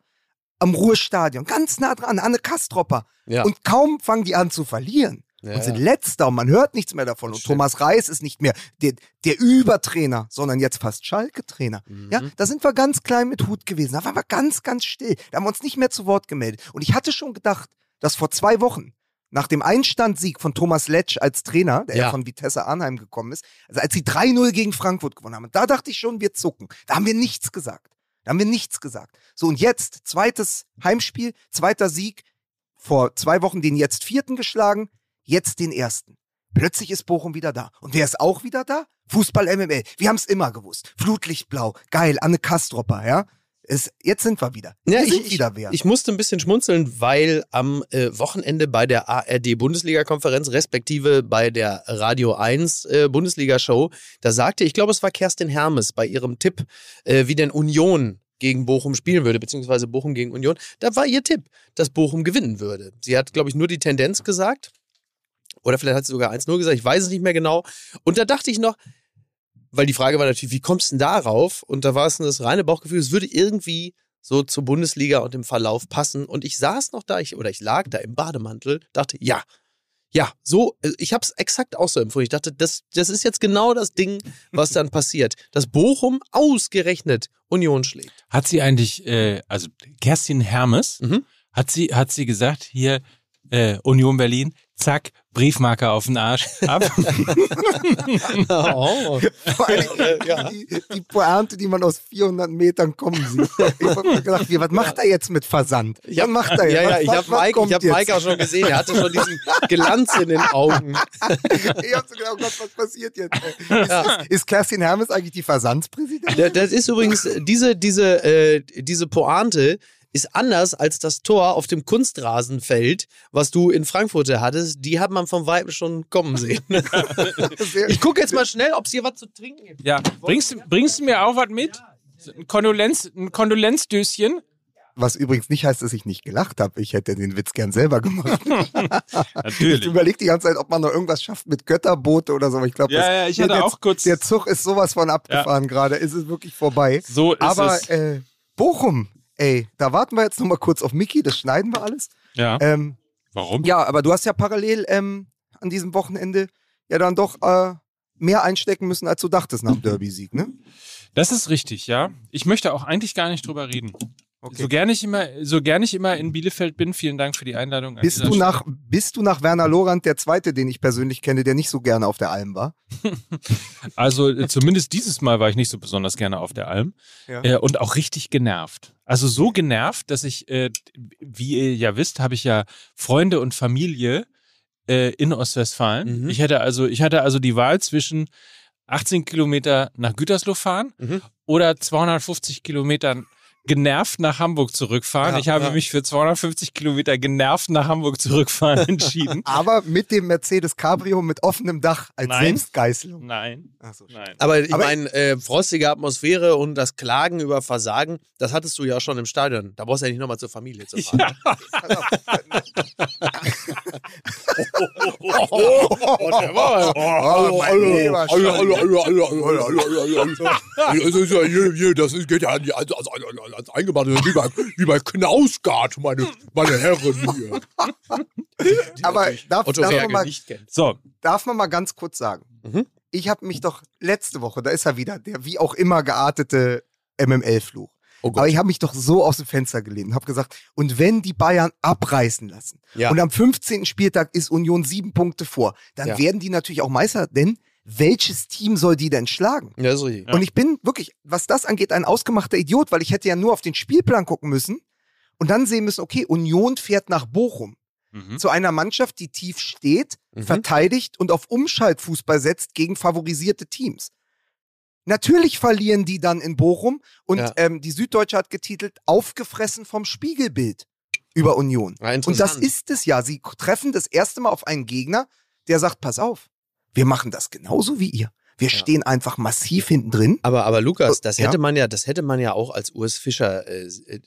am Ruhrstadion, ganz nah dran, an der Kastropper. ja. Und kaum fangen die an zu verlieren. ja, und sind letzter und man hört nichts mehr davon. Und stimmt. Thomas Reis ist nicht mehr der, der Übertrainer, sondern jetzt fast Schalke-Trainer. Mhm. Ja, da sind wir ganz klein mit Hut gewesen. Da waren wir ganz, ganz still. Da haben wir uns nicht mehr zu Wort gemeldet. Und ich hatte schon gedacht, dass vor zwei Wochen, nach dem Einstandsieg von Thomas Letsch als Trainer, der ja, von Vitesse Arnheim gekommen ist, also als sie 3-0 gegen Frankfurt gewonnen haben, da dachte ich schon, wir zucken. Da haben wir nichts gesagt. Da haben wir nichts gesagt. So, und jetzt, zweites Heimspiel, zweiter Sieg, vor zwei Wochen den jetzt vierten geschlagen, jetzt den ersten. Plötzlich ist Bochum wieder da. Und wer ist auch wieder da? Fußball MML. Wir haben es immer gewusst. Flutlichtblau. Geil. Anne Kastropper, ja? Es, jetzt sind wir wieder. Ja, wir ich, wieder wer. ich musste ein bisschen schmunzeln, weil am äh, Wochenende bei der ARD-Bundesliga-Konferenz, respektive bei der Radio 1 äh, Bundesliga-Show, da sagte, ich glaube, es war Kerstin Hermes bei ihrem Tipp, äh, wie denn Union gegen Bochum spielen würde, beziehungsweise Bochum gegen Union. Da war ihr Tipp, dass Bochum gewinnen würde. Sie hat, glaube ich, nur die Tendenz gesagt. Oder vielleicht hat sie sogar 1-0 gesagt, ich weiß es nicht mehr genau. Und da dachte ich noch, weil die Frage war natürlich, wie kommst du denn darauf? Und da war es das reine Bauchgefühl, es würde irgendwie so zur Bundesliga und dem Verlauf passen. Und ich saß noch da, ich, oder ich lag da im Bademantel, dachte, ja, ja, so, äh, ich habe es exakt auch so empfunden. Ich dachte, das, das ist jetzt genau das Ding, was dann [LAUGHS] passiert. Dass Bochum ausgerechnet Union schlägt. Hat sie eigentlich, äh, also Kerstin Hermes, Mhm. hat sie, hat sie gesagt, hier äh, Union Berlin, zack, Briefmarke auf den Arsch, ab. [LAUGHS] oh. Vor allem Äh, ja. die, die Pointe, die man aus 400 Metern kommen sieht. Ich hab mir gedacht, wie, was macht er jetzt mit Versand? Ich hab, was macht er jetzt? ja, ja, was, ich habe Mike, ich hab? Mike auch schon gesehen. Er hatte schon diesen Glanz in den Augen. [LAUGHS] Ich hab so gedacht, oh Gott, was passiert jetzt? Ist, ist, ist Kerstin Hermes eigentlich die Versandspräsidentin? Da- Das ist übrigens, diese, diese, äh, diese Pointe ist anders als das Tor auf dem Kunstrasenfeld, was du in Frankfurt hattest. Die hat man vom Weib schon kommen sehen. [LAUGHS] Ich gucke jetzt mal schnell, ob es hier was zu trinken gibt. ja, bringst, du- bringst du mir auch was mit? Ein, Kondolenz, ein Kondolenzdöschen? Was übrigens nicht heißt, dass ich nicht gelacht habe. Ich hätte den Witz gern selber gemacht. [LAUGHS] Ich Natürlich. überlege die ganze Zeit, ob man noch irgendwas schafft mit Götterboote oder so. aber Ich glaube, Ja, ja, ich hatte der, auch kurz. der Zug ist sowas von abgefahren gerade. Ist es wirklich vorbei. So ist Aber es. äh, Bochum, ey, da warten wir jetzt noch mal kurz auf Mickey. Das schneiden wir alles. Ja. Ähm, Warum? ja, aber du hast ja parallel ähm, an diesem Wochenende ja dann doch äh, mehr einstecken müssen, als du dachtest nach dem [LAUGHS] Derby-Sieg, ne? Das ist richtig, ja. Ich möchte auch eigentlich gar nicht drüber reden. Okay. So gerne ich immer, so gerne ich immer in Bielefeld bin, vielen Dank für die Einladung. Bist du, Stelle. nach, bist du nach Werner Lorand der Zweite, den ich persönlich kenne, der nicht so gerne auf der Alm war? [LAUGHS] Also äh, zumindest dieses Mal war ich nicht so besonders gerne auf der Alm Ja. äh, und auch richtig genervt. Also so genervt, dass ich, äh, wie ihr ja wisst, habe ich ja Freunde und Familie äh, in Ostwestfalen. Mhm. Ich hätte also, ich hatte also die Wahl zwischen 18 Kilometer nach Gütersloh fahren Mhm. oder 250 Kilometern genervt nach Hamburg zurückfahren. Ja, ich habe ja. mich für 250 Kilometer genervt nach Hamburg zurückfahren entschieden. Aber mit dem Mercedes Cabrio mit offenem Dach als Nein. Selbstgeißelung. Nein, Ach so, nein. Aber ich meine, äh, frostige Atmosphäre und das Klagen über Versagen, das hattest du ja schon im Stadion. Da brauchst du ja nicht nochmal zur Familie zu fahren. Oh, Das ist ja hier, hier, das ist, geht ja an die ans, ans, ans Eingemachte, wie bei, wie bei Knausgard, meine, meine Herren hier. Aber darf, Otto darf, man mal, nicht kennt. So, darf man mal ganz kurz sagen, Mhm. ich habe mich doch letzte Woche, da ist er wieder, der wie auch immer geartete MML-Fluch. Oh. Aber ich habe mich doch so aus dem Fenster gelehnt und habe gesagt, und wenn die Bayern abreißen lassen Ja. und am 15. Spieltag ist Union sieben Punkte vor, dann Ja. werden die natürlich auch Meister, denn welches Team soll die denn schlagen? Ja, ist richtig. Und ich bin wirklich, was das angeht, ein ausgemachter Idiot, weil ich hätte ja nur auf den Spielplan gucken müssen und dann sehen müssen, okay, Union fährt nach Bochum mhm. zu einer Mannschaft, die tief steht, Mhm. verteidigt und auf Umschaltfußball setzt gegen favorisierte Teams. Natürlich verlieren die dann in Bochum und Ja. ähm, die Süddeutsche hat getitelt Aufgefressen vom Spiegelbild über Union. Ja, Und das ist es ja. Sie treffen das erste Mal auf einen Gegner, der sagt, pass auf, wir machen das genauso wie ihr. Wir Ja. stehen einfach massiv hinten drin. Aber, aber Lukas, das Ja. hätte man ja, das hätte man ja auch als Urs Fischer äh, äh,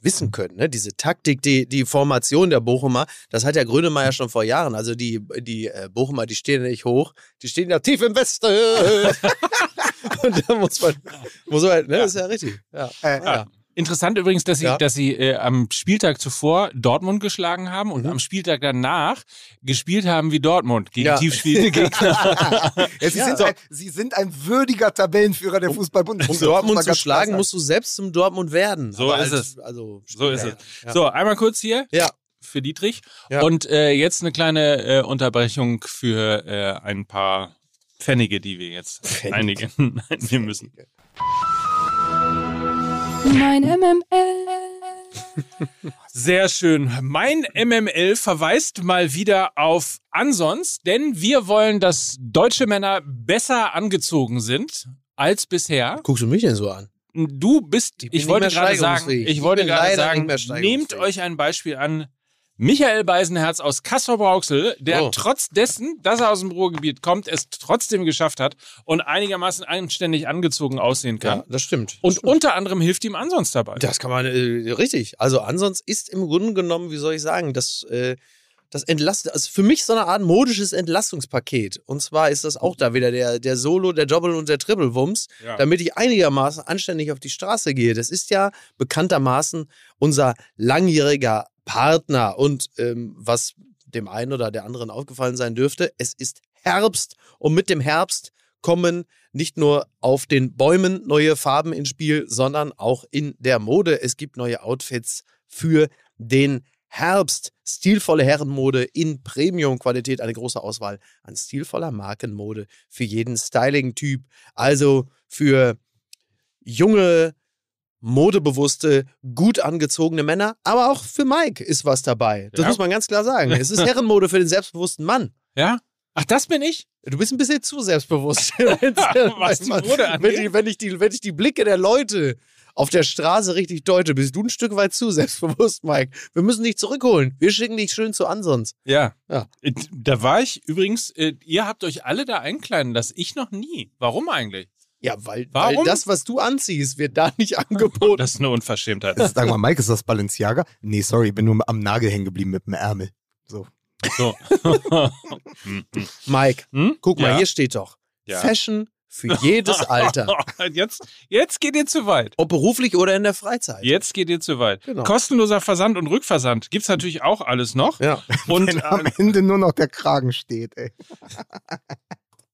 wissen können. Ne? Diese Taktik, die, die Formation der Bochumer, das hat ja Grönemeyer schon vor Jahren. Also die, die äh, Bochumer, die stehen ja nicht hoch, die stehen ja tief im Westen. [LAUGHS] [LAUGHS] Und da muss man, muss man ne? das ist ja richtig. Ja. Äh, Ja. Interessant übrigens, dass sie, Ja. dass sie äh, am Spieltag zuvor Dortmund geschlagen haben und Mhm. am Spieltag danach gespielt haben wie Dortmund gegen Ja. tiefspielende [LAUGHS] Gegner. Ja, sie, Ja. sind ein, sie sind ein würdiger Tabellenführer der Um Fußball-Bundesliga. Dortmund muss man zu schlagen, musst du selbst zum Dortmund werden. So Aber ist als- es. Also, so ist es. So, einmal kurz hier Ja. für Dietrich. Ja. Und äh, jetzt eine kleine äh, Unterbrechung für äh, ein paar Pfennige, die wir jetzt Pfennige. einige [LAUGHS] einnehmen müssen. Mein MML. [LAUGHS] Sehr schön. Mein MML verweist mal wieder auf Ansons, denn wir wollen, dass deutsche Männer besser angezogen sind als bisher. Guckst du mich denn so an? Du bist, Ich ich, wollte gerade sagen, ich Ich wollte gerade leider sagen, nicht mehr steigerungsfähig. nehmt euch ein Beispiel an Michael Beisenherz aus Kassel-Brauxel, der Oh. trotz dessen, dass er aus dem Ruhrgebiet kommt, es trotzdem geschafft hat und einigermaßen anständig angezogen aussehen kann. Ja, das stimmt. Und unter anderem hilft ihm Ansons dabei. Das kann man, äh, richtig. Also ansonsten ist im Grunde genommen, wie soll ich sagen, das, äh, das Entlast, also für mich so eine Art modisches Entlastungspaket. Und zwar ist das auch da wieder der, der Solo, der Doppel und der Triple-Wumms, Ja. damit ich einigermaßen anständig auf die Straße gehe. Das ist ja bekanntermaßen unser langjähriger Partner. Und ähm, was dem einen oder der anderen aufgefallen sein dürfte, es ist Herbst und mit dem Herbst kommen nicht nur auf den Bäumen neue Farben ins Spiel, sondern auch in der Mode. Es gibt neue Outfits für den Herbst. Stilvolle Herrenmode in Premium-Qualität, eine große Auswahl an stilvoller Markenmode für jeden Styling-Typ. Also für junge, modebewusste, gut angezogene Männer, aber auch für Mike ist was dabei. Das Ja. muss man ganz klar sagen. Es ist [LAUGHS] Herrenmode für den selbstbewussten Mann. Ja? Ach, das bin ich? Du bist ein bisschen zu selbstbewusst. [LAUGHS] Was die Mode wenn, angeht? ich, wenn, ich die, wenn ich die Blicke der Leute auf der Straße richtig deute, bist du ein Stück weit zu selbstbewusst, Mike. Wir müssen dich zurückholen. Wir schicken dich schön zu Ansons. Ja. Ja. Äh, Da war ich übrigens, äh, ihr habt euch alle da einkleiden lassen. Ich noch nie. Warum eigentlich? Ja, weil, Warum? weil das, was du anziehst, wird da nicht angeboten. Das ist eine Unverschämtheit. Sag mal, Mike, ist das Balenciaga? Nee, sorry, ich bin nur am Nagel hängen geblieben mit dem Ärmel. So. So. [LAUGHS] Hm, hm. Mike, Hm? guck mal, Ja. hier steht doch. Ja. Fashion für jedes [LAUGHS] Alter. Jetzt, jetzt geht ihr zu weit. Ob beruflich oder in der Freizeit. Jetzt geht ihr zu weit. Genau. Kostenloser Versand und Rückversand gibt's natürlich auch alles noch. Ja. Und [LAUGHS] Wenn am äh, Ende nur noch der Kragen steht, ey.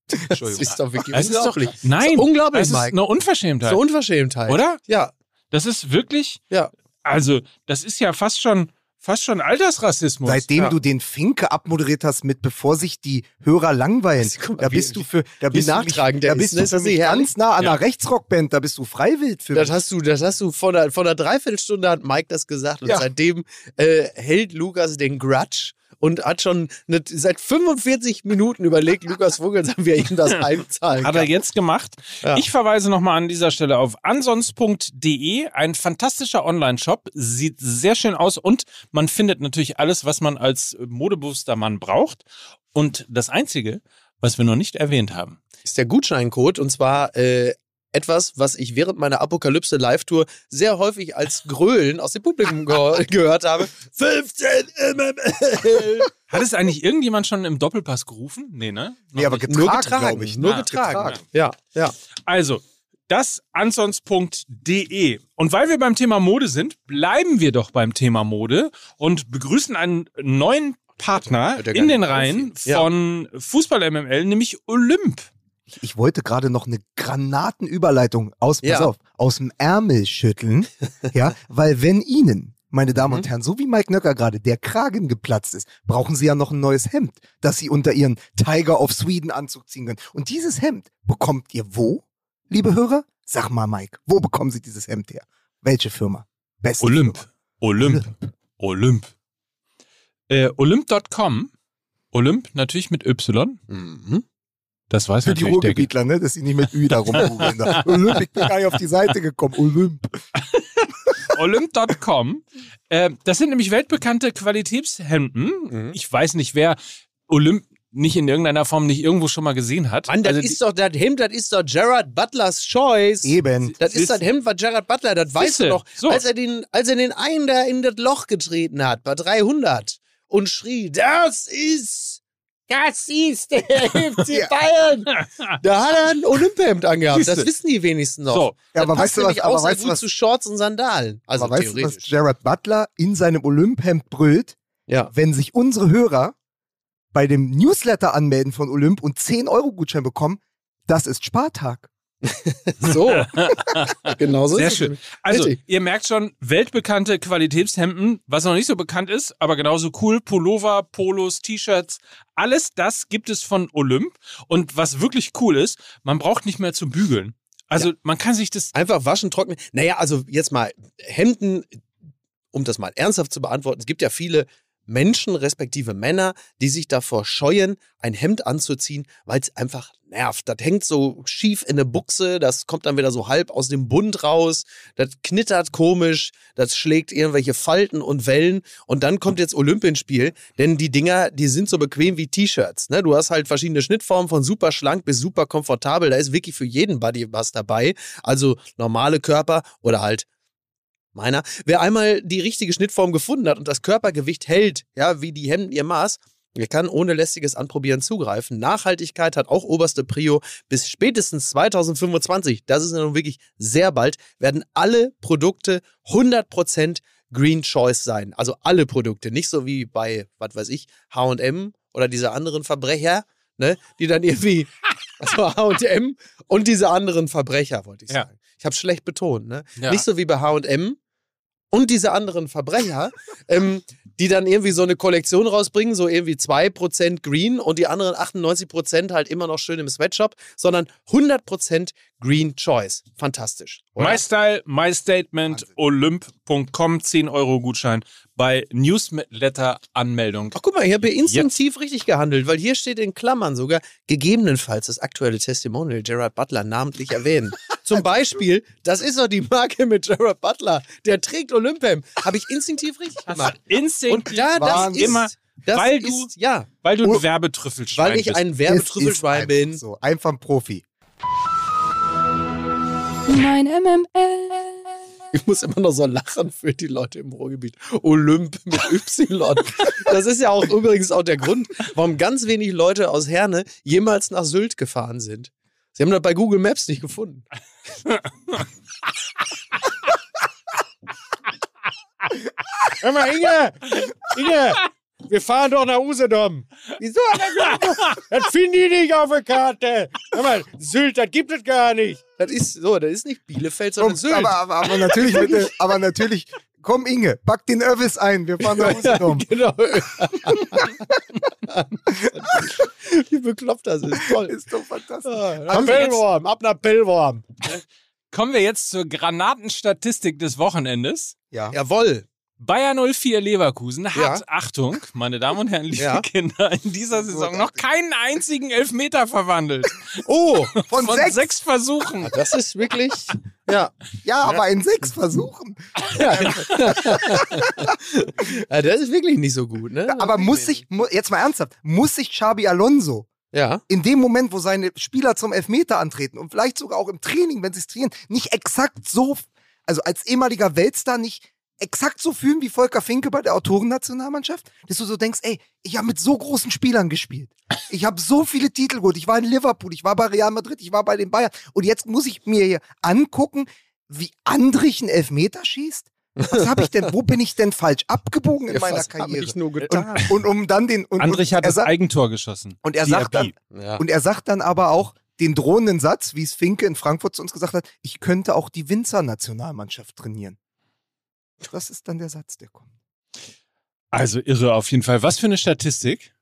[LAUGHS] Das Entschuldigung. ist doch wirklich Es ist doch, unglaublich. nein, Das ist unglaublich, es ist Mike. eine Unverschämtheit, So Unverschämtheit. oder? Ja, Das ist wirklich, ja. also das ist ja fast schon, fast schon Altersrassismus. Seitdem ja. du den Finke abmoderiert hast mit, bevor sich die Hörer langweilen, Guck mal, da wie- bist du für, da wie bist du nachtragend mich, der da ist, bist ne? du Ist für das mich ganz nah an Ja. einer Rechtsrockband, da bist du freiwillig für Das mich. hast du, das hast du vor einer, vor einer Dreiviertelstunde hat Mike das gesagt und Ja. seitdem äh, hält Lukas den Grudge und hat schon eine, seit 45 Minuten überlegt, Lukas Vogelsang, wie er ihm das [LAUGHS] heimzahlen Hat kann. er jetzt gemacht. Ja. Ich verweise nochmal an dieser Stelle auf ansonst.de, ein fantastischer Online-Shop, sieht sehr schön aus und man findet natürlich alles, was man als modebewusster Mann braucht. Und das Einzige, was wir noch nicht erwähnt haben, ist der Gutscheincode und zwar äh, etwas, was ich während meiner Apokalypse Live-Tour sehr häufig als Grölen aus dem Publikum ge [LAUGHS] gehört habe. 15 MML. hat es eigentlich irgendjemand schon im Doppelpass gerufen? Nee, ne? Noch Nee, aber getragen, Nur getragen, glaube ich. nur Ah, getragen. Ja, ja. Also, das ansonst.de. Und weil wir beim Thema Mode sind, bleiben wir doch beim Thema Mode und begrüßen einen neuen Partner ja in den Reihen. Ja. von Fußball MML, nämlich Olymp. Ich wollte gerade noch eine Granatenüberleitung aus, pass Ja. auf, aus dem Ärmel schütteln. [LAUGHS] ja, weil wenn Ihnen, meine Damen und Mhm. Herren, so wie Mike Nöcker gerade, der Kragen geplatzt ist, brauchen Sie ja noch ein neues Hemd, das Sie unter Ihren Tiger of Sweden Anzug ziehen können. Und dieses Hemd bekommt ihr wo, liebe Hörer? Sag mal, Mike, wo bekommen Sie dieses Hemd her? Welche Firma? Beste Olymp. Firma. Olymp. Olymp. Äh, Olymp.com. Olymp natürlich mit Y. Mhm. Das weiß Für die. Ruhrgebietler, ne? Dass sie nicht mit Ü da rumgoogeln. [LAUGHS] Olymp, ich bin gar nicht auf die Seite gekommen. Olymp. [LAUGHS] Olymp.com. Äh, das sind nämlich weltbekannte Qualitätshemden. Mhm. Ich weiß nicht, wer Olymp nicht in irgendeiner Form nicht irgendwo schon mal gesehen hat. Mann, das Also ist doch das Hemd, das ist doch Gerard Butlers Choice. Eben. Das ist das Hemd, was Gerard Butler, das weißt du doch, So. als er den, als er den einen da in das Loch getreten hat, bei 300 und schrie, das ist, das ist der FC Bayern. Da hat er ein Olympiahemd angehabt. Das wissen die wenigsten noch. So. Ja, das aber weißt du was, aber weißt du gut was, zu Shorts und Sandalen. Also aber weißt du, was. Gerard Butler in seinem Olymp-Hemd brüllt? ja. Wenn sich unsere Hörer bei dem Newsletter anmelden von Olymp und 10 Euro Gutschein bekommen, das ist Spartag. [LAUGHS] So. [LAUGHS] genau so Sehr schön. Also, Richtig. ihr merkt schon, weltbekannte Qualitätshemden, was noch nicht so bekannt ist, aber genauso cool, Pullover, Polos, T-Shirts, alles das gibt es von Olymp. Und was wirklich cool ist, man braucht nicht mehr zu bügeln. Also, man kann sich das Einfach waschen, trocknen. Naja, also jetzt mal Hemden, um das mal ernsthaft zu beantworten, es gibt ja viele Menschen, respektive Männer, die sich davor scheuen, ein Hemd anzuziehen, weil es einfach nervt. Das hängt so schief in der Buchse, das kommt dann wieder so halb aus dem Bund raus, das knittert komisch, das schlägt irgendwelche Falten und Wellen und dann kommt jetzt Olymp ins Spiel, denn die Dinger, die sind so bequem wie T-Shirts. Ne? Du hast halt verschiedene Schnittformen von super schlank bis super komfortabel, da ist wirklich für jeden Buddy was dabei. Also normale Körper oder halt meiner. Wer einmal die richtige Schnittform gefunden hat und das Körpergewicht hält, ja, wie die Hemden ihr Maß, der kann ohne lästiges Anprobieren zugreifen. Nachhaltigkeit hat auch oberste Prio. Bis spätestens 2025, das ist ja nun wirklich sehr bald, werden alle Produkte 100% Green Choice sein. Also alle Produkte. Nicht so wie bei, was weiß ich, H&M oder diese anderen Verbrecher, ne, die dann irgendwie, also H&M und diese anderen Verbrecher, wollte ich Ja. Ich habe schlecht betont, ne? Ja. Nicht so wie bei H&M und diese anderen Verbrecher, ähm, die dann irgendwie so eine Kollektion rausbringen, so irgendwie 2% Green und die anderen 98% halt immer noch schön im Sweatshop, sondern 100% Green Choice. Fantastisch. Oder? My Style, My Statement, olymp.com, 10 Euro Gutschein bei Newsletter-Anmeldung. Ach, guck mal, ich habe hier instinktiv richtig gehandelt, weil hier steht in Klammern sogar gegebenenfalls das aktuelle Testimonial Gerard Butler namentlich erwähnen. [LAUGHS] Zum Beispiel, das ist doch die Marke mit Gerard Butler. Der trägt Olympium. Habe ich instinktiv richtig gemacht. Instinkt, Und da, das ist, Immer, das weil ist, du- ja, weil du Oh. ein Werbetrüffelschwein weil ich bist. ein Es ist Werbetrüffelschwein einfach bin. So, einfach ein Profi. Mein MML. Ich muss immer noch so lachen für die Leute im Ruhrgebiet. Olymp mit Y. Das ist ja auch übrigens auch der Grund, warum ganz wenig Leute aus Herne jemals nach Sylt gefahren sind. Sie haben das bei Google Maps nicht gefunden. [LAUGHS] Hör mal, Inge! Inge! Wir fahren doch nach Usedom. Wieso? Das finden die nicht auf der Karte. Hör mal, Sylt, das gibt es gar nicht. Das ist so, das ist nicht Bielefeld, sondern Sylt. aber, aber, aber natürlich, mit aber natürlich, komm Inge, pack den Övis ein, wir fahren nach [LAUGHS] Usedom. genau. [LAUGHS] [LAUGHS] Wie bekloppt das ist. Toll. Ist doch fantastisch. Ah, wir, jetzt, Pellworm, ab nach Pellworm. kommen wir jetzt zur Granatenstatistik des Wochenendes. Ja. Jawohl. Bayer 04 Leverkusen hat, Ja. Achtung, meine Damen und Herren, liebe Ja. Kinder, in dieser Saison noch keinen einzigen Elfmeter verwandelt. Oh, Von, Von sechs? sechs Versuchen. das ist wirklich. Ja. Ja, aber in sechs Versuchen. [LAUGHS] ja, das ist wirklich nicht so gut, ne? Aber muss sich, mu jetzt mal ernsthaft, muss sich Xabi Alonso Ja. in dem Moment, wo seine Spieler zum Elfmeter antreten und vielleicht sogar auch im Training, wenn sie es trainieren, nicht exakt so, also als ehemaliger Weltstar nicht exakt so fühlen wie Volker Finke bei der Autorennationalmannschaft, dass du so denkst, ey, ich habe mit so großen Spielern gespielt. Ich habe so viele Titel geholt. Ich war in Liverpool, ich war bei Real Madrid, ich war bei den Bayern. Und jetzt muss ich mir hier angucken, wie Andrich einen Elfmeter schießt. Was habe ich denn, wo bin ich denn falsch abgebogen in Ja, meiner Karriere? ich nur getan? Und, und um dann den und, Andrich hat er das sagt- Eigentor geschossen. und er sagt dann. Ja. und er sagt dann aber auch den drohenden Satz, wie es Finke in Frankfurt zu uns gesagt hat, ich könnte auch die Winzer-Nationalmannschaft trainieren. Das ist dann der Satz, der kommt. Also irre auf jeden Fall. Was für eine Statistik.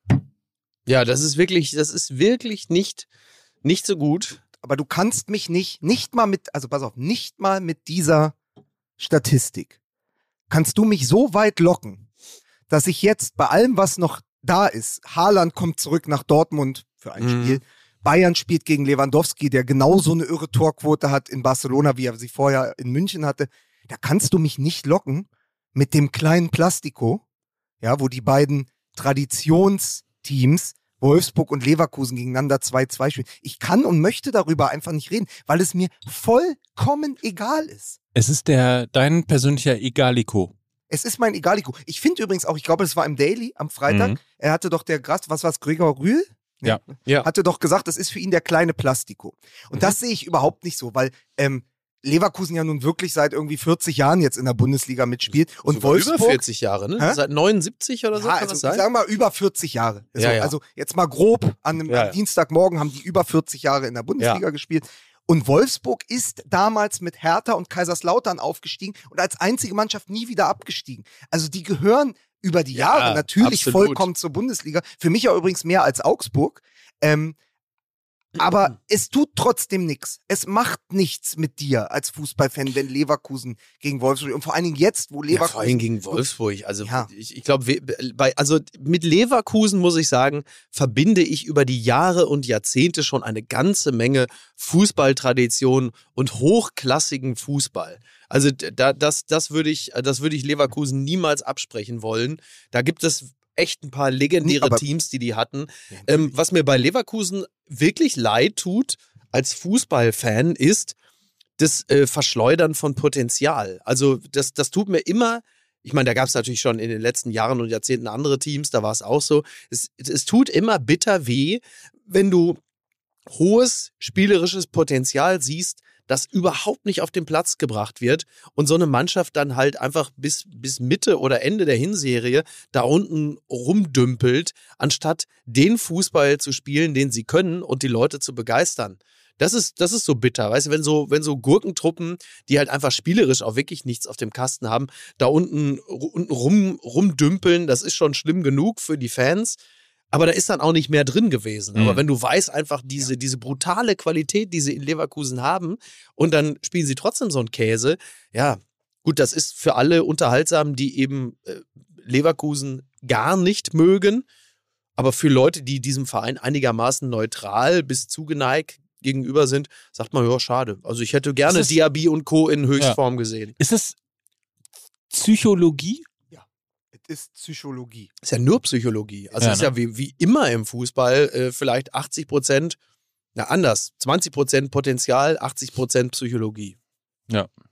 ja, das ist wirklich, das ist wirklich nicht, nicht so gut. Aber du kannst mich nicht, nicht mal mit, also pass auf, nicht mal mit dieser Statistik kannst du mich so weit locken, dass ich jetzt bei allem, was noch da ist, Haaland kommt zurück nach Dortmund für ein Mhm. Spiel, Bayern spielt gegen Lewandowski, der genauso eine irre Torquote hat in Barcelona, wie er sie vorher in München hatte, da kannst du mich nicht locken mit dem kleinen Plastiko, ja, wo die beiden Traditionsteams Wolfsburg und Leverkusen gegeneinander 2-2 spielen. Ich kann und möchte darüber einfach nicht reden, weil es mir vollkommen egal ist. Es ist der dein persönlicher Egalico. Es ist mein Egalico. Ich finde übrigens auch, ich glaube, es war im Daily am Freitag, Mhm. er hatte doch der Gras, was war's, Gregor Rühl? Ja. Ja. Hatte doch gesagt, das ist für ihn der kleine Plastiko. Und Mhm. das sehe ich überhaupt nicht so, weil ähm, Leverkusen ja nun wirklich seit irgendwie 40 Jahren jetzt in der Bundesliga mitspielt und Sogar Wolfsburg Über 40 Jahre, ne? Hä? Seit 79 oder so ja, kann also das ich sein? sag mal über 40 Jahre. Also, Ja, ja. also jetzt mal grob, an einem Ja, am ja. Dienstagmorgen haben die über 40 Jahre in der Bundesliga gespielt. Und Wolfsburg ist damals mit Hertha und Kaiserslautern aufgestiegen und als einzige Mannschaft nie wieder abgestiegen. Also die gehören über die Ja, Jahre natürlich absolut. vollkommen zur Bundesliga. Für mich auch übrigens mehr als Augsburg. Ähm, aber es tut trotzdem nichts. Es macht nichts mit dir als Fußballfan, wenn Leverkusen gegen Wolfsburg und vor allen Dingen jetzt, wo Ja, Leverkusen vor allem gegen Wolfsburg. Also Ja. ich, ich glaube, bei also mit Leverkusen muss ich sagen, verbinde ich über die Jahre und Jahrzehnte schon eine ganze Menge Fußballtradition und hochklassigen Fußball. Also da, das, das würde ich, das würde ich Leverkusen niemals absprechen wollen. Da gibt es echt ein paar legendäre Nee, Teams, die die hatten. Ähm, was mir bei Leverkusen wirklich leid tut als Fußballfan ist das äh, Verschleudern von Potenzial. Also das, das tut mir immer, ich meine, da gab es natürlich schon in den letzten Jahren und Jahrzehnten andere Teams, da war es auch so. Es, es tut immer bitter weh, wenn du hohes spielerisches Potenzial siehst, das überhaupt nicht auf den Platz gebracht wird und so eine Mannschaft dann halt einfach bis, bis Mitte oder Ende der Hinserie da unten rumdümpelt, anstatt den Fußball zu spielen, den sie können und die Leute zu begeistern. Das ist, das ist so bitter, weißt du, wenn so, wenn so Gurkentruppen, die halt einfach spielerisch auch wirklich nichts auf dem Kasten haben, da unten, unten rum, rumdümpeln, das ist schon schlimm genug für die Fans. Aber da ist dann auch nicht mehr drin gewesen. Aber Mhm. wenn du weißt, einfach diese, diese brutale Qualität, die sie in Leverkusen haben, und dann spielen sie trotzdem so einen Käse, ja, gut, das ist für alle unterhaltsam, die eben äh, Leverkusen gar nicht mögen. Aber für Leute, die diesem Verein einigermaßen neutral bis zugeneigt gegenüber sind, sagt man, ja, schade. Also ich hätte gerne es- Diaby und Co. in Höchstform gesehen. Ist es Psychologie? Ist Psychologie. Ist ja nur Psychologie. Also Ja, ist ne? ja wie, wie immer im Fußball äh, vielleicht 80 Prozent Ja, anders. 20% Potenzial, 80% Psychologie.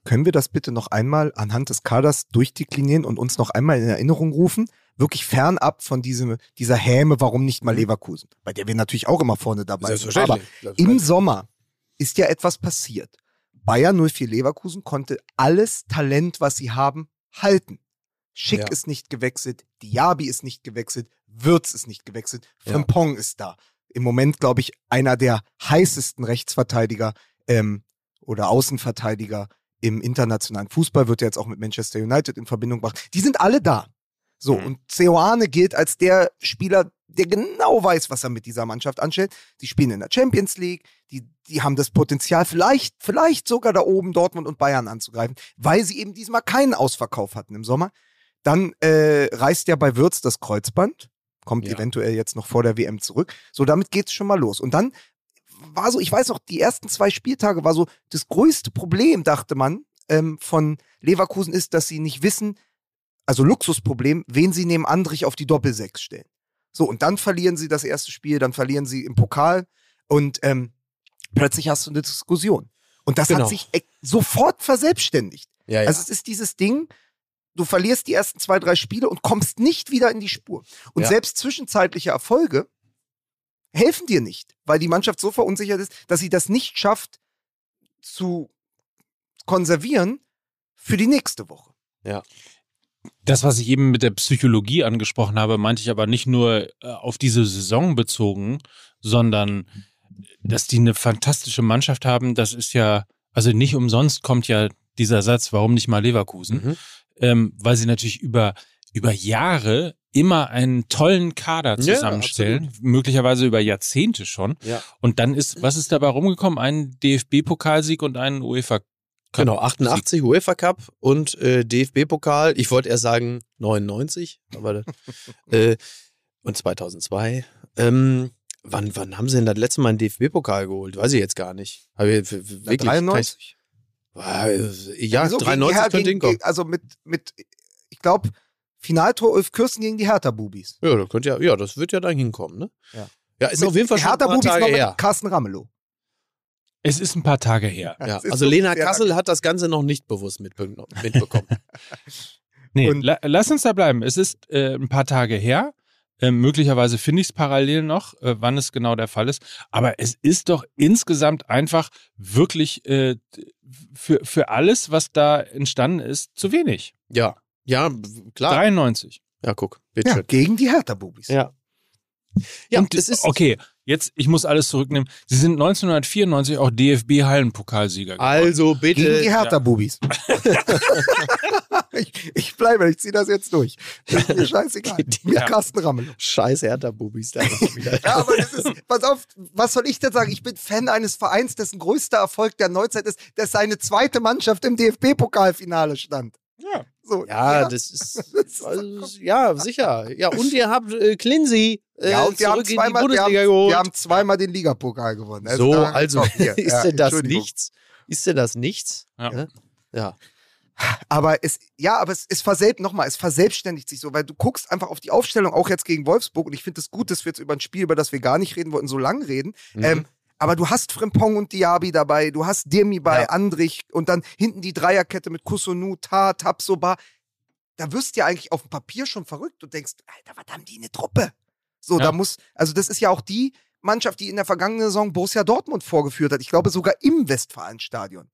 Können wir das bitte noch einmal anhand des Kaders durchdeklinieren und uns noch einmal in Erinnerung rufen? Wirklich fernab von diesem, dieser Häme, warum nicht mal Leverkusen? Bei der wir natürlich auch immer vorne dabei sind. Aber im Sommer ist ja etwas passiert. Bayern 04 Leverkusen konnte alles Talent, was sie haben, halten. Schick Ja. ist nicht gewechselt, Diaby ist nicht gewechselt, Würz ist nicht gewechselt, Ja. Frimpong ist da. Im Moment, glaube ich, einer der heißesten Rechtsverteidiger ähm, oder Außenverteidiger im internationalen Fußball, wird ja jetzt auch mit Manchester United in Verbindung gebracht. Die sind alle da. So, Mhm. und Ceoane gilt als der Spieler, der genau weiß, was er mit dieser Mannschaft anstellt. Die spielen in der Champions League, die, die haben das Potenzial, vielleicht, vielleicht sogar da oben Dortmund und Bayern anzugreifen, weil sie eben diesmal keinen Ausverkauf hatten im Sommer. Dann äh, reißt ja bei Würz das Kreuzband, kommt Ja. eventuell jetzt noch vor der WM zurück. So, damit geht's schon mal los. Und dann war so, ich weiß noch, die ersten zwei Spieltage war so, das größte Problem, dachte man, ähm, von Leverkusen ist, dass sie nicht wissen, also Luxusproblem, wen sie neben Andrich auf die Doppelsechs stellen. So, und dann verlieren sie das erste Spiel, dann verlieren sie im Pokal und ähm, plötzlich hast du eine Diskussion. Und das Genau. hat sich e- sofort verselbstständigt. Ja, ja. Also es ist dieses Ding, du verlierst die ersten zwei, drei Spiele und kommst nicht wieder in die Spur. Und Ja. selbst zwischenzeitliche Erfolge helfen dir nicht, weil die Mannschaft so verunsichert ist, dass sie das nicht schafft zu konservieren für die nächste Woche. Das, was ich eben mit der Psychologie angesprochen habe, meinte ich aber nicht nur äh, auf diese Saison bezogen, sondern dass die eine fantastische Mannschaft haben. Das ist ja, also nicht umsonst kommt ja dieser Satz, warum nicht mal Leverkusen, Mhm. Ähm, weil sie natürlich über, über Jahre immer einen tollen Kader Ja, zusammenstellen, möglicherweise über Jahrzehnte schon. Ja. Und dann ist, was ist dabei rumgekommen? Ein DFB-Pokalsieg und ein UEFA Cup. Genau, 88 UEFA Cup und äh, DFB-Pokal. Ich wollte erst sagen 99, aber [LAUGHS] äh, und 2002. Ähm, wann, wann haben sie denn das letzte Mal einen DFB-Pokal geholt? Weiß ich jetzt gar nicht. Hab ich, wirklich, 93? Ja? Gegen 93 die Her- könnte hinkommen. Also mit, mit ich glaube, Finaltor Ulf Kürsten gegen die Hertha-Bubis. Ja, das könnte ja, ja, das wird ja dann hinkommen, ne? Ja. Ja, ist Mit auf jeden Fall schon ein paar Hertha-Bubis noch Tage mit her. Carsten Ramelow. Es ist ein paar Tage her. Ja, also so Lena Kassel hat das Ganze noch nicht bewusst mitbe mitbekommen. [LAUGHS] Nee, Und- la lass uns da bleiben. Es ist äh, ein paar Tage her. Äh, möglicherweise finde ich es parallel noch, äh, wann es genau der Fall ist. Aber es ist doch insgesamt einfach wirklich äh, für, für alles, was da entstanden ist, zu wenig. ja, ja, klar. 93. Ja, guck, Ja, bitteschön. gegen die Hertha-Bubis. Ja. Ja, Und es ist okay, jetzt, ich muss alles zurücknehmen. Sie sind 1994 auch DFB-Hallenpokalsieger. geworden. Also Gegen die bitte. Hertha-Bubis. [LAUGHS] ich, ich bleibe, ich ziehe das jetzt durch. Ist mir scheißegal. Die- Mir ja. Carsten Ramelow. Scheiß Hertha-Bubis da wieder. Ja, aber das ist, pass auf, was soll ich denn sagen? Ich bin Fan eines Vereins, dessen größter Erfolg der Neuzeit ist, dass seine zweite Mannschaft im DFB-Pokalfinale stand. Ja. So, Ja, das ist, [LAUGHS] also, ja, sicher. Ja, und ihr habt äh, Clincy äh, ja, und wir haben, zurück in die zweimal, wir, Bundesliga haben, geholt. wir haben zweimal den Ligapokal gewonnen. so, also komm, hier, [LAUGHS] ist ja, denn das nichts? Ist denn das nichts? Ja. Ja. Aber es, ja, aber es, es verselb, nochmal, es verselbstständigt sich so, weil du guckst einfach auf die Aufstellung, auch jetzt gegen Wolfsburg, und ich finde es gut, dass wir jetzt über ein Spiel, über das wir gar nicht reden wollten, so lang reden. Mhm. Ähm, aber du hast Frimpong und Diaby dabei, du hast Dirmi bei Ja. Andrich und dann hinten die Dreierkette mit Kusunu, Ta, Tapsoba. Da wirst du ja eigentlich auf dem Papier schon verrückt und denkst, Alter, was haben die eine Truppe? So, Ja. da muss, also das ist ja auch die Mannschaft, die in der vergangenen Saison Borussia Dortmund vorgeführt hat. Ich glaube sogar im Westfalenstadion.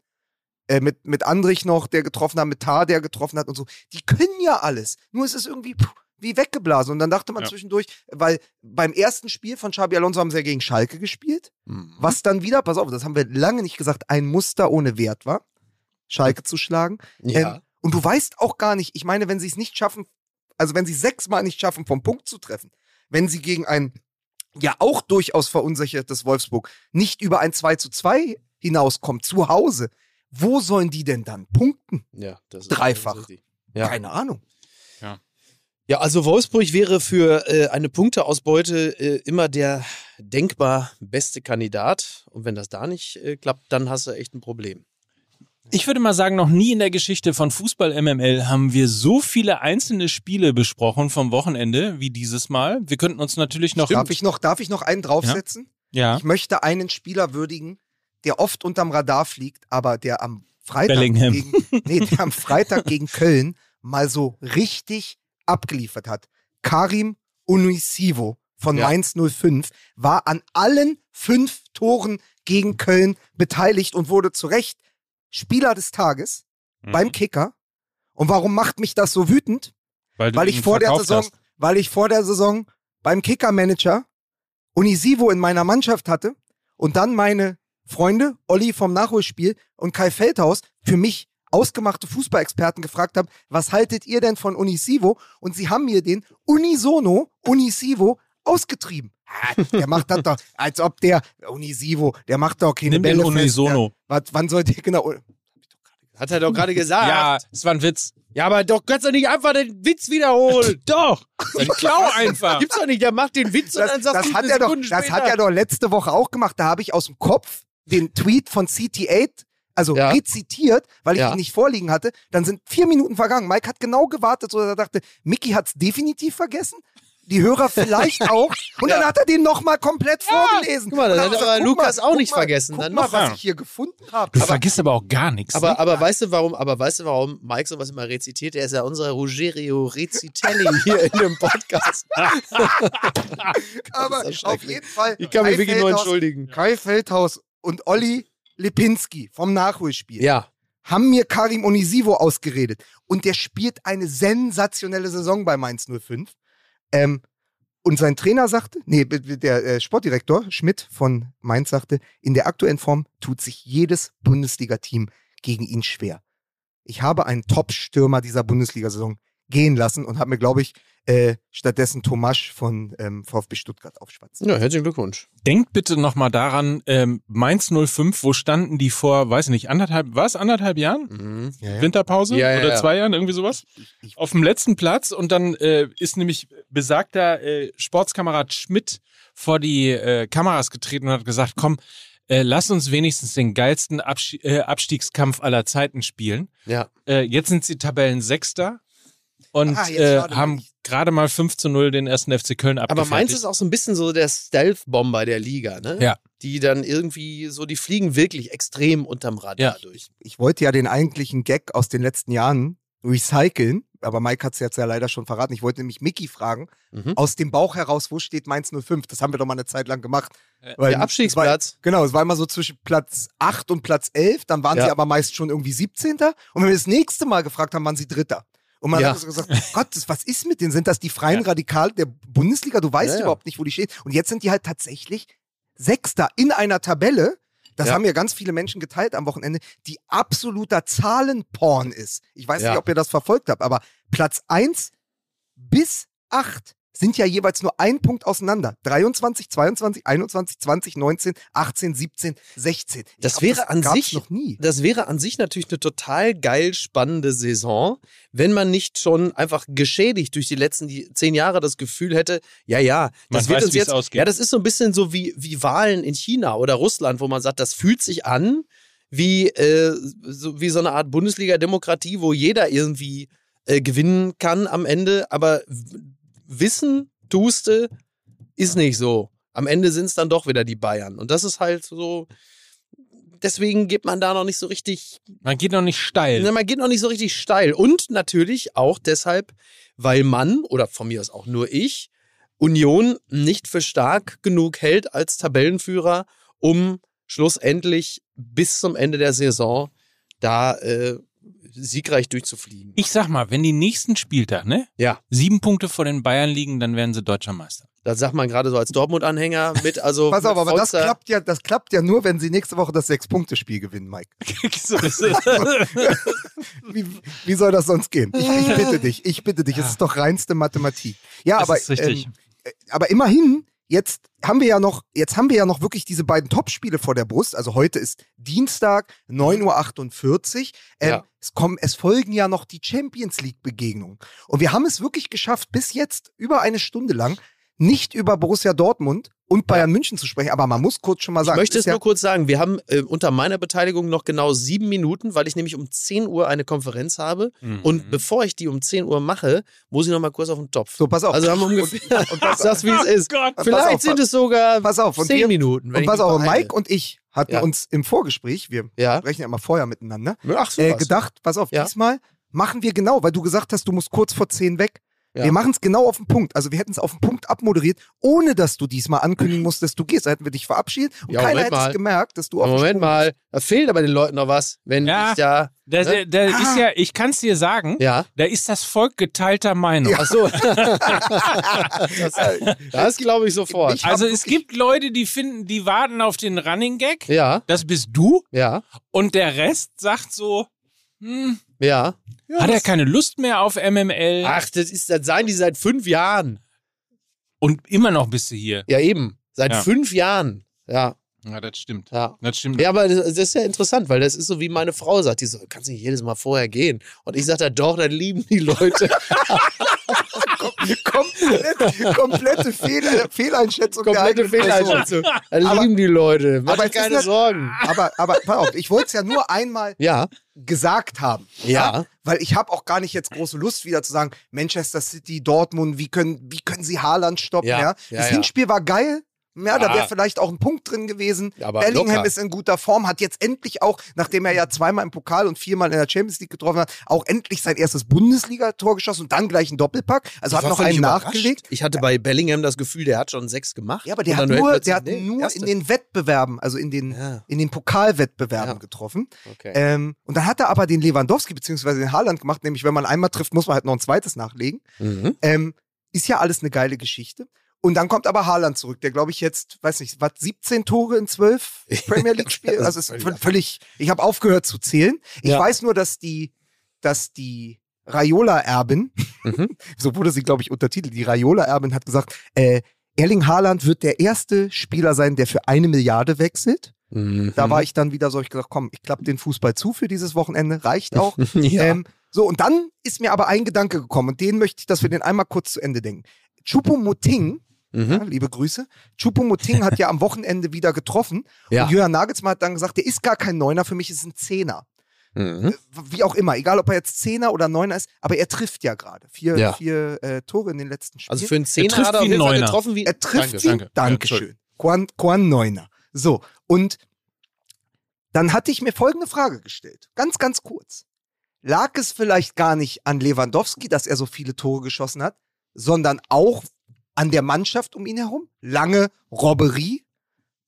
Äh, mit, mit Andrich noch, der getroffen hat, mit Tar, der getroffen hat und so. Die können ja alles. Nur ist es irgendwie puh, wie weggeblasen. Und dann dachte man Ja. zwischendurch, weil beim ersten Spiel von Xabi Alonso haben sie ja gegen Schalke gespielt. Mhm. Was dann wieder, pass auf, das haben wir lange nicht gesagt, ein Muster ohne Wert war, Schalke zu schlagen. Ja. Ähm, und du weißt auch gar nicht, ich meine, wenn sie es nicht schaffen, also wenn sie sechsmal nicht schaffen, vom Punkt zu treffen, wenn sie gegen ein ja auch durchaus verunsichertes Wolfsburg nicht über ein 2 zu 2 hinauskommt, zu Hause, wo sollen die denn dann punkten? ja, das ist Dreifach. Ja. Keine Ahnung. Ja, also Wolfsburg wäre für äh, eine Punkteausbeute äh, immer der denkbar beste Kandidat. Und wenn das da nicht äh, klappt, dann hast du echt ein Problem. Ich würde mal sagen, noch nie in der Geschichte von Fußball MML haben wir so viele einzelne Spiele besprochen vom Wochenende wie dieses Mal. Wir könnten uns natürlich noch. Darf ich noch, darf ich noch einen draufsetzen? Ja. Ich möchte einen Spieler würdigen, der oft unterm Radar fliegt, aber der am Freitag Bellingham. gegen, nee, der am Freitag gegen Köln mal so richtig abgeliefert hat. Karim Unisivo von Ja. Mainz 05 war an allen fünf Toren gegen Köln beteiligt und wurde zu Recht Spieler des Tages Mhm. beim Kicker. Und warum macht mich das so wütend? weil, Weil ich vor der Saison, hast. weil ich vor der Saison beim Kicker-Manager Unisivo in meiner Mannschaft hatte und dann meine Freunde, Olli vom Nachholspiel und Kai Feldhaus, für mich ausgemachte Fußballexperten gefragt haben, was haltet ihr denn von Unisivo? Und sie haben mir den Unisono, Unisivo, ausgetrieben. Ah, Der macht das doch, [LAUGHS] als ob der Unisivo, der macht doch keine Nimm den Bälle fest. Unisono. Der, wann soll der, genau, Hat er doch gerade gesagt. Ja, es war ein Witz. Ja, aber doch kannst du nicht einfach den Witz wiederholen. [LAUGHS] Doch. Dann klau einfach. Gibt's doch nicht, der macht den Witz und das, dann sagt das du hat er doch, das hat er doch letzte Woche auch gemacht. Da habe ich aus dem Kopf den Tweet von CT8, also Ja. rezitiert, weil ich Ja. ihn nicht vorliegen hatte. Dann sind vier Minuten vergangen. Mike hat genau gewartet, so dass er dachte, Mickey hat's definitiv vergessen. Die Hörer vielleicht [LAUGHS] auch. Und dann hat er den nochmal komplett vorgelesen. guck mal, das Und hat dann aber Lukas mal, auch nicht mal, vergessen. Guck Dann mal, was ich hier gefunden habe. Du vergisst aber auch gar nichts. Aber, ne? aber weißt du warum, aber weißt du warum Mike sowas immer rezitiert? Er ist ja unser Rogerio Rezitelli hier in dem Podcast. [LAUGHS] Aber auf jeden Fall. Ich kann mich Kai wirklich nur entschuldigen. Kai Feldhaus und Olli Lipinski vom Nachholspiel. Ja. haben mir Karim Onisivo ausgeredet. Und der spielt eine sensationelle Saison bei Mainz 05. Ähm, und sein Trainer sagte, nee, der äh, Sportdirektor Schmidt von Mainz sagte, in der aktuellen Form tut sich jedes Bundesliga-Team gegen ihn schwer. Ich habe einen Top-Stürmer dieser Bundesliga-Saison gehen lassen und habe mir, glaube ich, äh, stattdessen Tomasch von ähm, VfB Stuttgart aufschwatzen. Ja, herzlichen Glückwunsch. Denkt bitte nochmal daran, ähm, Mainz 05, wo standen die vor, weiß nicht, anderthalb, was, anderthalb Jahren? Mhm. Ja, ja. Winterpause? Ja, ja, Oder ja. zwei Jahren, irgendwie sowas? Ich- Auf dem letzten Platz und dann äh, ist nämlich besagter äh, Sportskamerad Schmidt vor die äh, Kameras getreten und hat gesagt, komm, äh, lass uns wenigstens den geilsten äh, Abstiegskampf aller Zeiten spielen. Ja. Äh, jetzt sind sie Tabellensechster und Ah, äh, haben gerade mal 5 zu 0 den ersten FC Köln Aber abgefertigt. Mainz ist auch so ein bisschen so der Stealth-Bomber der Liga, ne? Ja. Die dann irgendwie so, die fliegen wirklich extrem unterm Radar Ja. durch. ich wollte ja den eigentlichen Gag aus den letzten Jahren recyceln, aber Mike hat es jetzt ja leider schon verraten. Ich wollte nämlich Mickey fragen, Mhm. aus dem Bauch heraus, wo steht Mainz 05? Das haben wir doch mal eine Zeit lang gemacht. Äh, Weil Der Abstiegsplatz. War, genau, es war immer so zwischen Platz 8 und Platz 11, dann waren Ja. sie aber meist schon irgendwie 17. Und wenn wir das nächste Mal gefragt haben, waren sie Dritter. Und man Ja. hat so gesagt, Gott, das- was ist mit denen? Sind das die freien Radikale der Bundesliga? Du weißt Ja, ja. überhaupt nicht, wo die stehen. Und jetzt sind die halt tatsächlich Sechster in einer Tabelle. Das Ja. haben ja ganz viele Menschen geteilt am Wochenende, die absoluter Zahlenporn ist. Ich weiß Ja. nicht, ob ihr das verfolgt habt, aber Platz 1 bis 8 sind ja jeweils nur ein Punkt auseinander. 23, 22, 21, 20, 19, 18, 17, 16. Ich Das glaub, wäre an gab's sich- noch nie. Das wäre an sich natürlich eine total geil spannende Saison, wenn man nicht schon einfach geschädigt durch die letzten die zehn Jahre das Gefühl hätte, ja, ja, das Man wird weiß, uns jetzt. ausgeht. Ja, das ist so ein bisschen so wie, wie Wahlen in China oder Russland, wo man sagt, das fühlt sich an wie, äh, so, wie so eine Art Bundesliga-Demokratie, wo jeder irgendwie äh, gewinnen kann am Ende, aber wissen, tuste, ist nicht so. Am Ende sind es dann doch wieder die Bayern. Und das ist halt so. Deswegen geht man da noch nicht so richtig Man geht noch nicht steil. man geht noch nicht so richtig steil. Und natürlich auch deshalb, weil man, oder von mir aus auch nur ich, Union nicht für stark genug hält als Tabellenführer, um schlussendlich bis zum Ende der Saison da äh, siegreich durchzufliegen. Ich sag mal, wenn die nächsten Spieltag, ne? Ja. Sieben Punkte vor den Bayern liegen, dann werden sie deutscher Meister. Das sagt man gerade so als Dortmund-Anhänger mit, also. [LAUGHS] Pass auf, aber das klappt, ja, das klappt ja nur, wenn sie nächste Woche das Sechs-Punkte-Spiel gewinnen, Mike. [LAUGHS] so ist es. [LAUGHS] Wie, wie soll das sonst gehen? Ich, ich bitte dich, ich bitte dich. Es ist doch reinste Mathematik. Ja, Das aber, ist richtig. Ähm, äh, aber immerhin, jetzt haben wir ja noch, jetzt haben wir ja noch wirklich diese beiden Topspiele vor der Brust. Also heute ist Dienstag, 9.48 Uhr. Ähm, Ja. es, kommen, es folgen ja noch die Champions League-Begegnungen. Und wir haben es wirklich geschafft, bis jetzt über eine Stunde lang nicht über Borussia Dortmund und Bayern München zu sprechen. Aber man muss kurz schon mal Ich sagen, möchte ist es ja, nur kurz sagen, wir haben äh, unter meiner Beteiligung noch genau sieben Minuten, weil ich nämlich um 10 Uhr eine Konferenz habe. Mhm. Und bevor ich die um 10 Uhr mache, muss ich noch mal kurz auf den Topf. so, pass auf. Also haben wir ungefähr, [LAUGHS] und pass das, wie es ist. Gott. Pass Vielleicht auf, sind es sogar pass auf. Und 10 wir- Minuten. und ich pass auf. Mike und ich hatten Ja. uns im Vorgespräch, wir Ja. sprechen ja immer vorher miteinander, Ach, äh, gedacht, pass auf, Ja. diesmal machen wir genau, weil du gesagt hast, du musst kurz vor 10 weg. Ja. Wir machen es genau auf den Punkt. Also wir hätten es auf den Punkt abmoderiert, ohne dass du diesmal ankündigen musst, dass du gehst. Da hätten wir dich verabschiedet und Ja, keiner hätte es gemerkt, dass du auf den Moment Sprung mal, da fehlt aber den Leuten noch was, wenn Ja. ich da. Da, Ne? da, da ist ja, ich kann es dir sagen, Ja. da ist das Volk geteilter Meinung. Ach so. [LAUGHS] das das glaube ich sofort. Ich Also es gibt Leute, die finden, die warten auf den Running Gag. Ja, Das bist du. ja, Und der Rest sagt so, hm, ja. hat er keine Lust mehr auf MML? Ach, das ist, das seien die seit fünf Jahren. Und immer noch bist du hier. Ja, eben. Seit Ja. fünf Jahren. Ja, Ja, das stimmt. ja. Das stimmt. Ja, aber das das ist ja interessant, weil das ist so, wie meine Frau sagt, die so, kannst nicht jedes Mal vorher gehen. Und ich sage da, doch, das lieben die Leute. [LAUGHS] komplett, komplette Fehl, Fehleinschätzung Komplette. Fehleinschätzung. Das Aber- lieben die Leute. Mach aber keine Sorgen. Aber, aber pass auf, ich wollte es ja nur einmal Ja, gesagt haben. Ja. Weil ich habe auch gar nicht jetzt große Lust wieder zu sagen, Manchester City, Dortmund, wie können, wie können sie Haaland stoppen? Ja, Ja, ja, Das ja. Hinspiel war geil. Ja, da wäre vielleicht auch ein Punkt drin gewesen. Aber Bellingham locker. ist in guter Form, hat jetzt endlich auch, nachdem er ja zweimal im Pokal und viermal in der Champions League getroffen hat, auch endlich sein erstes Bundesliga-Tor geschossen und dann gleich einen Doppelpack. Also Ich hat noch einen nachgelegt. Ich hatte bei Bellingham das Gefühl, der hat schon sechs gemacht. Ja, aber der hat nur, der hat nee, nur erste. in den Wettbewerben, also in den, Ja. in den Pokalwettbewerben Ja. getroffen. Okay. Ähm, und dann hat er aber den Lewandowski bzw. den Haaland gemacht, nämlich wenn man einmal trifft, muss man halt noch ein zweites nachlegen. Mhm. Ähm, ist ja alles eine geile Geschichte. Und dann kommt aber Haaland zurück, der glaube ich jetzt, weiß nicht, was 17 Tore in 12 [LAUGHS] Premier League Spielen. Also ist ist völlig ich habe aufgehört zu zählen. Ich Ja. weiß nur, dass die, dass die Raiola-Erbin, [LAUGHS] Mhm. so wurde sie, glaube ich, untertitelt, die Raiola-Erbin hat gesagt, äh, Erling Haaland wird der erste Spieler sein, der für eine Milliarde wechselt. Mhm. Da war ich dann wieder so, ich gesagt, komm, ich klappe den Fußball zu für dieses Wochenende, reicht auch. [LAUGHS] ja. ähm, so, und dann ist mir aber ein Gedanke gekommen und den möchte ich, dass wir den einmal kurz zu Ende denken. Chupomoting, mhm. ja, liebe Grüße, Chupomoting hat ja am Wochenende wieder getroffen [LAUGHS] Ja. und Jürgen Nagelsmann hat dann gesagt, der ist gar kein Neuner, für mich ist es ein Zehner. Mhm. Wie auch immer, egal ob er jetzt Zehner oder Neuner ist, aber er trifft ja gerade. Vier, Ja. vier äh, Tore in den letzten Spielen. Also für einen Zehner hat er wie Neuner. getroffen wie Er trifft Danke, sie. danke. Dankeschön. Quan, Quan Neuner. So, und dann hatte ich mir folgende Frage gestellt. Ganz, ganz kurz. Lag es vielleicht gar nicht an Lewandowski, dass er so viele Tore geschossen hat, sondern auch an der Mannschaft um ihn herum? Lange Robberie,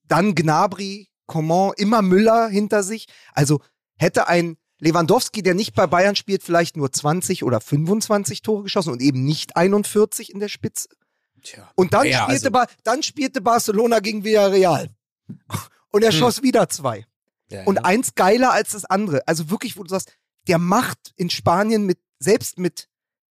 dann Gnabry, Coman, immer Müller hinter sich. Also hätte ein Lewandowski, der nicht bei Bayern spielt, vielleicht nur 20 oder 25 Tore geschossen und eben nicht 41 in der Spitze. Tja. Und dann, Ja, spielte also- dann spielte Barcelona gegen Villarreal. Und er Hm. schoss wieder zwei. Ja, Und ja. eins geiler als das andere. Also wirklich, wo du sagst, der macht in Spanien mit, selbst mit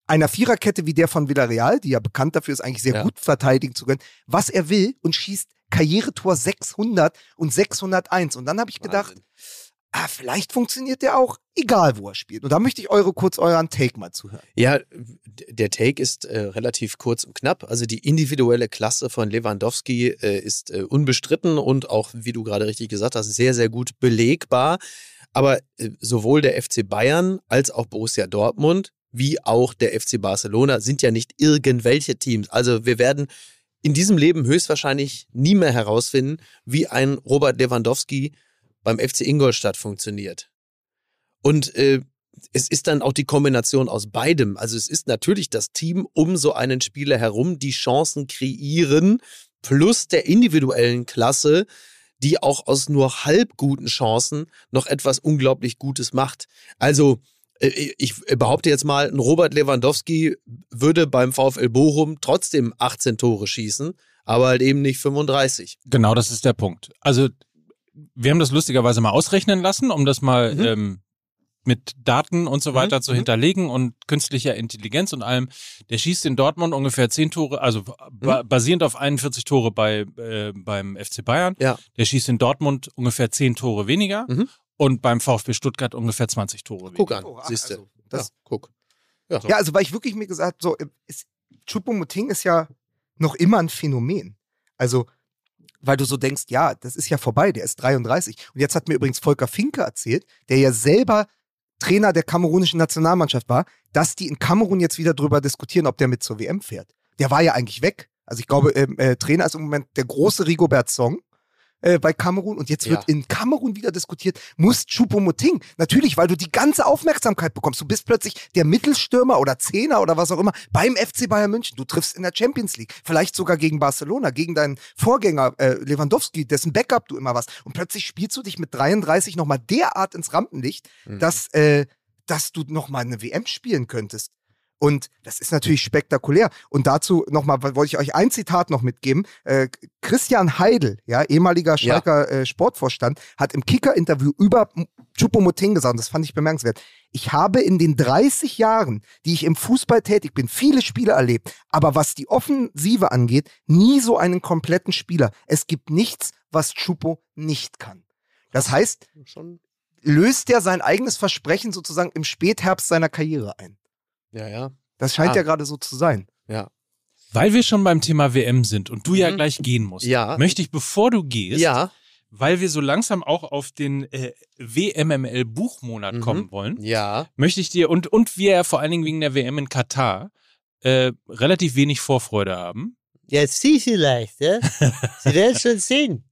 einer Viererkette wie der von Villarreal, die ja bekannt dafür ist, eigentlich sehr Ja. gut verteidigen zu können, was er will und schießt Karrieretor 600 und 601. Und dann habe ich gedacht, Wahnsinn. ah, vielleicht funktioniert der auch, egal wo er spielt. Und da möchte ich eure kurz euren Take mal zuhören. Ja, der Take ist äh, relativ kurz und knapp. Also die individuelle Klasse von Lewandowski äh, ist äh, unbestritten und auch, wie du gerade richtig gesagt hast, sehr, sehr gut belegbar. Aber äh, sowohl der FC Bayern als auch Borussia Dortmund wie auch der FC Barcelona sind ja nicht irgendwelche Teams. Also wir werden in diesem Leben höchstwahrscheinlich nie mehr herausfinden, wie ein Robert Lewandowski beim FC Ingolstadt funktioniert. Und äh, es ist dann auch die Kombination aus beidem. Also es ist natürlich das Team um so einen Spieler herum, die Chancen kreieren, plus der individuellen Klasse, die auch aus nur halb guten Chancen noch etwas unglaublich Gutes macht. Also ich behaupte jetzt mal, ein Robert Lewandowski würde beim VfL Bochum trotzdem 18 Tore schießen, aber halt eben nicht 35. Genau, das ist der Punkt. Also, wir haben das lustigerweise mal ausrechnen lassen, um das mal Mhm. ähm, mit Daten und so weiter Mhm, zu mhm. hinterlegen und künstlicher Intelligenz und allem. Der schießt in Dortmund ungefähr 10 Tore, also ba basierend auf 41 Tore bei, äh, beim FC Bayern. Ja. Der schießt in Dortmund ungefähr 10 Tore weniger Mhm. Und beim VfB Stuttgart ungefähr 20 Tore Guck an, Oh, siehst du. also, das- ja, guck. Ja. Ja, also weil ich wirklich mir gesagt so, ist, Choupo-Moting ist ja noch immer ein Phänomen. Also weil du so denkst, ja, das ist ja vorbei, der ist 33. Und jetzt hat mir übrigens Volker Finke erzählt, der ja selber Trainer der kamerunischen Nationalmannschaft war, dass die in Kamerun jetzt wieder drüber diskutieren, ob der mit zur WM fährt. Der war ja eigentlich weg. Also ich glaube, ähm, äh, Trainer ist im Moment der große Rigobert Song äh, bei Kamerun und jetzt Ja. wird in Kamerun wieder diskutiert, muss Choupo-Moting, natürlich, weil du die ganze Aufmerksamkeit bekommst. Du bist plötzlich der Mittelstürmer oder Zehner oder was auch immer beim FC Bayern München. Du triffst in der Champions League, vielleicht sogar gegen Barcelona, gegen deinen Vorgänger äh, Lewandowski, dessen Backup du immer warst. Und plötzlich spielst du dich mit 33 nochmal derart ins Rampenlicht, Mhm. dass, äh, dass du nochmal eine WM spielen könntest. Und das ist natürlich spektakulär. Und dazu nochmal, wollte ich euch ein Zitat noch mitgeben. Äh, Christian Heidel, ja, ehemaliger Ja. Schalker äh, Sportvorstand, hat im Kicker-Interview über Choupo-Moting gesagt, und das fand ich bemerkenswert. Ich habe in den 30 Jahren, die ich im Fußball tätig bin, viele Spiele erlebt. Aber was die Offensive angeht, nie so einen kompletten Spieler. Es gibt nichts, was Choupo nicht kann. Das heißt, löst er sein eigenes Versprechen sozusagen im Spätherbst seiner Karriere ein. Ja, ja. Das scheint Ah. ja gerade so zu sein. Ja. Weil wir schon beim Thema WM sind und du ja Mhm. gleich gehen musst, Ja. möchte ich, bevor du gehst, Ja. weil wir so langsam auch auf den äh, WMML-Buchmonat Mhm. kommen wollen, Ja. möchte ich dir und, und wir ja vor allen Dingen wegen der WM in Katar äh, relativ wenig Vorfreude haben. Jetzt Sie vielleicht, ja? [LAUGHS] Sie werden schon sehen.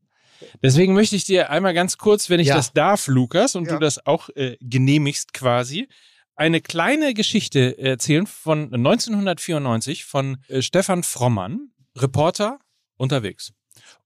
Deswegen möchte ich dir einmal ganz kurz, wenn ich Ja. das darf, Lukas, und Ja. du das auch äh, genehmigst quasi, eine kleine Geschichte erzählen von 1994 von äh, Stefan Frommann, Reporter unterwegs.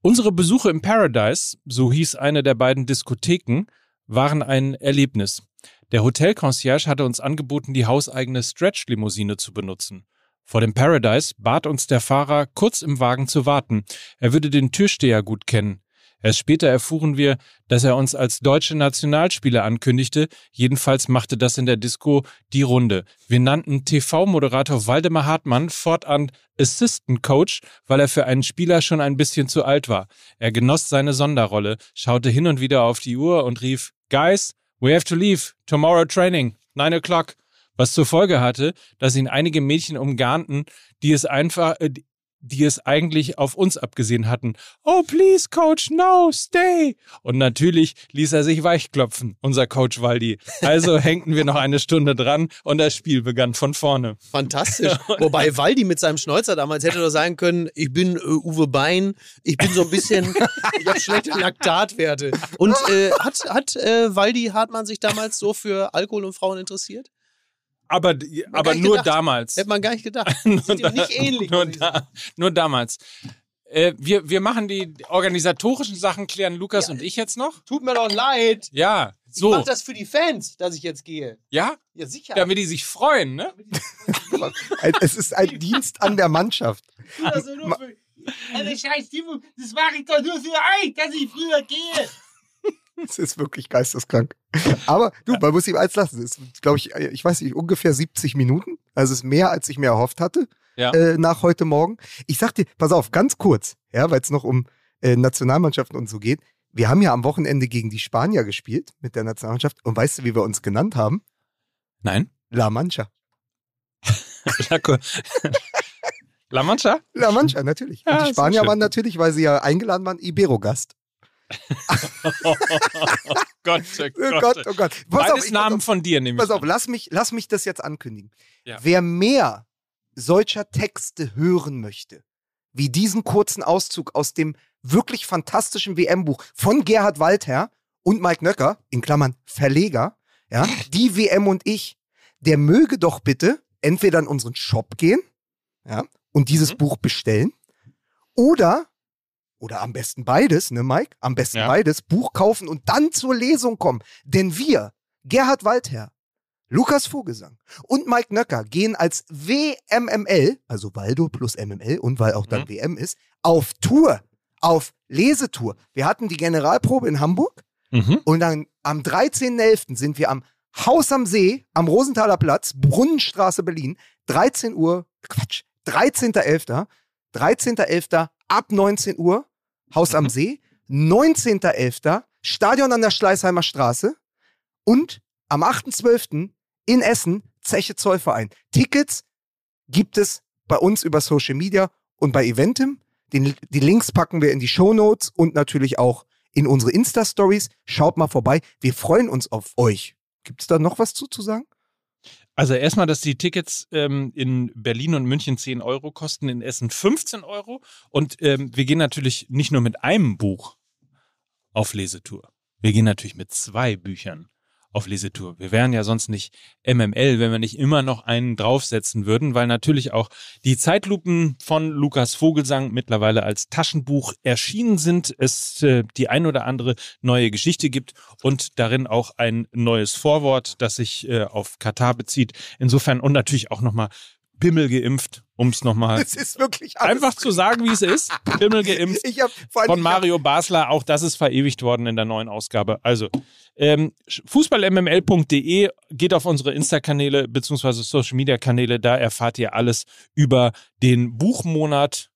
Unsere Besuche im Paradise, so hieß eine der beiden Diskotheken, waren ein Erlebnis. Der Hotelconcierge hatte uns angeboten, die hauseigene Stretch-Limousine zu benutzen. Vor dem Paradise bat uns der Fahrer, kurz im Wagen zu warten. Er würde den Türsteher gut kennen. Erst später erfuhren wir, dass er uns als deutsche Nationalspieler ankündigte. Jedenfalls machte das in der Disco die Runde. Wir nannten TV-Moderator Waldemar Hartmann fortan Assistant Coach, weil er für einen Spieler schon ein bisschen zu alt war. Er genoss seine Sonderrolle, schaute hin und wieder auf die Uhr und rief, Guys, we have to leave. Tomorrow training. Nine o'clock. Was zur Folge hatte, dass ihn einige Mädchen umgarnten, die es einfach, äh, die es eigentlich auf uns abgesehen hatten. Oh, please, Coach, no, stay. Und natürlich ließ er sich weichklopfen, unser Coach Waldi. Also [LAUGHS] hängten wir noch eine Stunde dran und das Spiel begann von vorne. Fantastisch. [LAUGHS] Wobei Waldi mit seinem Schnäuzer damals hätte doch sagen können, ich bin äh, Uwe Bein, ich bin so ein bisschen, ich habe schlechte Laktatwerte. Und äh, hat, hat äh, Waldi Hartmann sich damals so für Alkohol und Frauen interessiert? Aber, aber nur gedacht. damals. Hätte man gar nicht gedacht. [LAUGHS] nur, Sieht ihm nicht ähnlich. nur, ich da, nur damals. Äh, wir, wir machen die organisatorischen Sachen, klären Lukas und ich jetzt noch. Tut mir doch leid. Ja, Ich so. mach das für die Fans, dass ich jetzt gehe. Ja, Ja, sicher. damit die sich freuen, ne? [LAUGHS] Es ist ein Dienst an der Mannschaft. Also Ma- Alter, scheiß Timo, das mache ich doch nur für euch, dass ich früher gehe. [LAUGHS] Es ist wirklich geisteskrank. Aber du, man muss ihm eins lassen. Es ist, glaube ich, ich weiß nicht, ungefähr 70 Minuten. Also es ist mehr, als ich mir erhofft hatte Ja. äh, nach heute Morgen. Ich sag dir, pass auf, ganz kurz, ja, weil es noch um äh, Nationalmannschaften und so geht. Wir haben ja am Wochenende gegen die Spanier gespielt mit der Nationalmannschaft. Und weißt du, wie wir uns genannt haben? Nein. La Mancha. [LAUGHS] La, Mancha? La Mancha, natürlich. Ja, Und die Spanier waren natürlich, weil sie ja eingeladen waren, Ibero-Gast. Oh [LAUGHS] Gott, oh Oh Gott, oh Gott. Pass auf, Namen von dir, nämlich. Pass auf, lass mich, lass mich das jetzt ankündigen. Ja. Wer mehr solcher Texte hören möchte, wie diesen kurzen Auszug aus dem wirklich fantastischen WM-Buch von Gerhard Walther und Mike Nöcker, in Klammern Verleger, ja, [LAUGHS] die WM und ich, der möge doch bitte entweder in unseren Shop gehen, ja, und dieses Mhm. Buch bestellen, oder, oder am besten beides, ne, Mike? Am besten Ja. beides, Buch kaufen und dann zur Lesung kommen. Denn wir, Gerhard Waldherr, Lukas Vogelsang und Mike Nöcker gehen als WMML, also Waldo plus MML und weil auch dann Mhm. WM ist, auf Tour, auf Lesetour. Wir hatten die Generalprobe in Hamburg Mhm. und dann am 13.11. sind wir am Haus am See, am Rosenthaler Platz, Brunnenstraße Berlin, 13 Uhr, Quatsch, 13.11., 13.11. ab 19 Uhr, Haus am See, 19.11. Stadion an der Schleißheimer Straße und am 8.12. in Essen, Zeche Zollverein. Tickets gibt es bei uns über Social Media und bei Eventim. Den, die Links packen wir in die Show Notes und natürlich auch in unsere Insta-Stories. Schaut mal vorbei. Wir freuen uns auf euch. Gibt es da noch was zu, zu sagen? Also erstmal, dass die Tickets ähm, in Berlin und München 10 Euro kosten, in Essen 15 Euro. Und ähm, wir gehen natürlich nicht nur mit einem Buch auf Lesetour. Wir gehen natürlich mit zwei Büchern auf Lesetour. Wir wären ja sonst nicht MML, wenn wir nicht immer noch einen draufsetzen würden, weil natürlich auch die Zeitlupen von Lukas Vogelsang mittlerweile als Taschenbuch erschienen sind. Es äh, die ein oder andere neue Geschichte gibt und darin auch ein neues Vorwort, das sich äh, auf Katar bezieht. Insofern und natürlich auch nochmal Pimmel geimpft, um es nochmal [LAUGHS] Es ist wirklich alles einfach zu sagen, wie es ist. Pimmel geimpft Ich hab, von ich hab- Mario Basler. Auch das ist verewigt worden in der neuen Ausgabe. Also, ähm, fußballmml.de geht auf unsere Insta-Kanäle beziehungsweise Social-Media-Kanäle. Da erfahrt ihr alles über den Buchmonat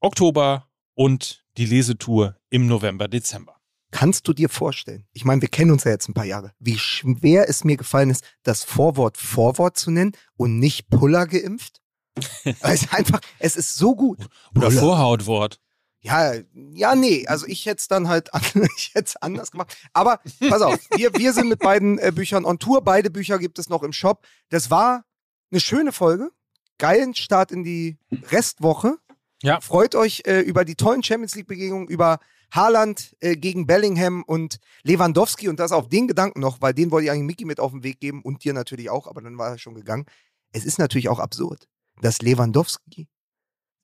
Oktober und die Lesetour im November, Dezember. Kannst du dir vorstellen, ich meine, wir kennen uns ja jetzt ein paar Jahre, wie schwer es mir gefallen ist, das Vorwort Vorwort zu nennen und nicht Puller geimpft? [LAUGHS] Weil es einfach, es ist so gut. Oder Puller. Vorhautwort. Ja, ja, nee, also ich hätte es dann halt [LAUGHS] ich hätte es anders gemacht. Aber pass auf, wir, wir sind mit beiden äh, Büchern on Tour. Beide Bücher gibt es noch im Shop. Das war eine schöne Folge. Geilen Start in die Restwoche. Ja. Freut euch äh, über die tollen Champions League-Begegnungen, über Haaland äh, gegen Bellingham und Lewandowski und das auf den Gedanken noch, weil den wollte ich eigentlich Mickey mit auf den Weg geben und dir natürlich auch, aber dann war er schon gegangen. Es ist natürlich auch absurd, dass Lewandowski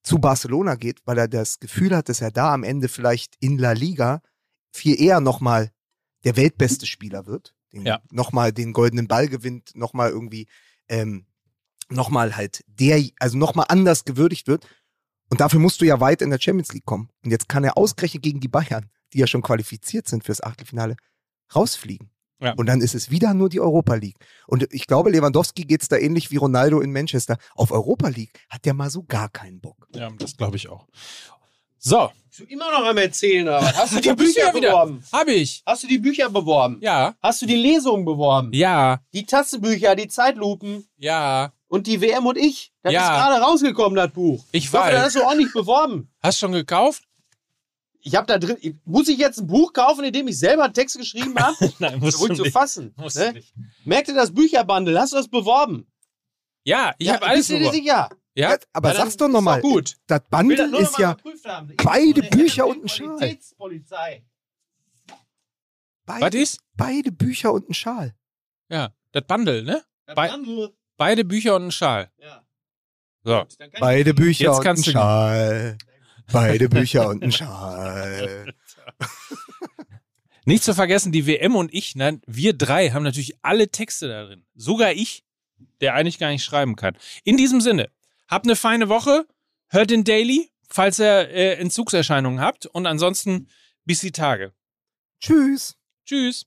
zu Barcelona geht, weil er das Gefühl hat, dass er da am Ende vielleicht in La Liga viel eher nochmal der weltbeste Spieler wird, den, Ja. nochmal den goldenen Ball gewinnt, nochmal irgendwie, ähm, nochmal halt der, also nochmal anders gewürdigt wird. Und dafür musst du ja weit in der Champions League kommen. Und jetzt kann er ausgerechnet gegen die Bayern, die ja schon qualifiziert sind fürs Achtelfinale, rausfliegen. Ja. Und dann ist es wieder nur die Europa League. Und ich glaube, Lewandowski geht es da ähnlich wie Ronaldo in Manchester. Auf Europa League hat der mal so gar keinen Bock. Ja, das glaube ich auch. So, Bist du immer noch am Erzählen, aber hast [LAUGHS] du die Bücher beworben? habe ich. Hast du die Bücher beworben? Ja, Hast du die Lesungen beworben? ja, Die Tassenbücher, die Zeitlupen ja. Und die WM und ich? Das Ja. ist gerade rausgekommen, das Buch. Ich hoffe, weiß. das hast du auch nicht beworben. Hast schon gekauft? Ich habe da drin. ich- Muss ich jetzt ein Buch kaufen, in dem ich selber einen Text geschrieben habe? [LAUGHS] Nein, musst Ruhig du zu nicht. fassen. Musst Ne? du nicht. Merkt ihr das Bücherbundle? Hast du das beworben? Ja, ich Ja, habe alles bist du dir beworben. sicher? Ja, Ja, aber Ja, sag's doch nochmal. gut. Das Ich das Bundle nur ist ja. Ich beide Bücher und ein Schal. Qualitätspolizei. was beide, ist? beide Bücher und ein Schal. Ja, das Bundle, ne? Das Bei- Bundle. Beide Bücher und ein Schal. Ja. So. Beide Bücher Jetzt und ein kannst du- Schal. Beide Bücher und ein [LAUGHS] Schal. [LAUGHS] Nicht zu vergessen, die WM und ich, ne, wir drei haben natürlich alle Texte da drin. Sogar ich, der eigentlich gar nicht schreiben kann. In diesem Sinne, habt eine feine Woche, hört den Daily, falls ihr äh, Entzugserscheinungen habt und ansonsten bis die Tage. Tschüss. Tschüss.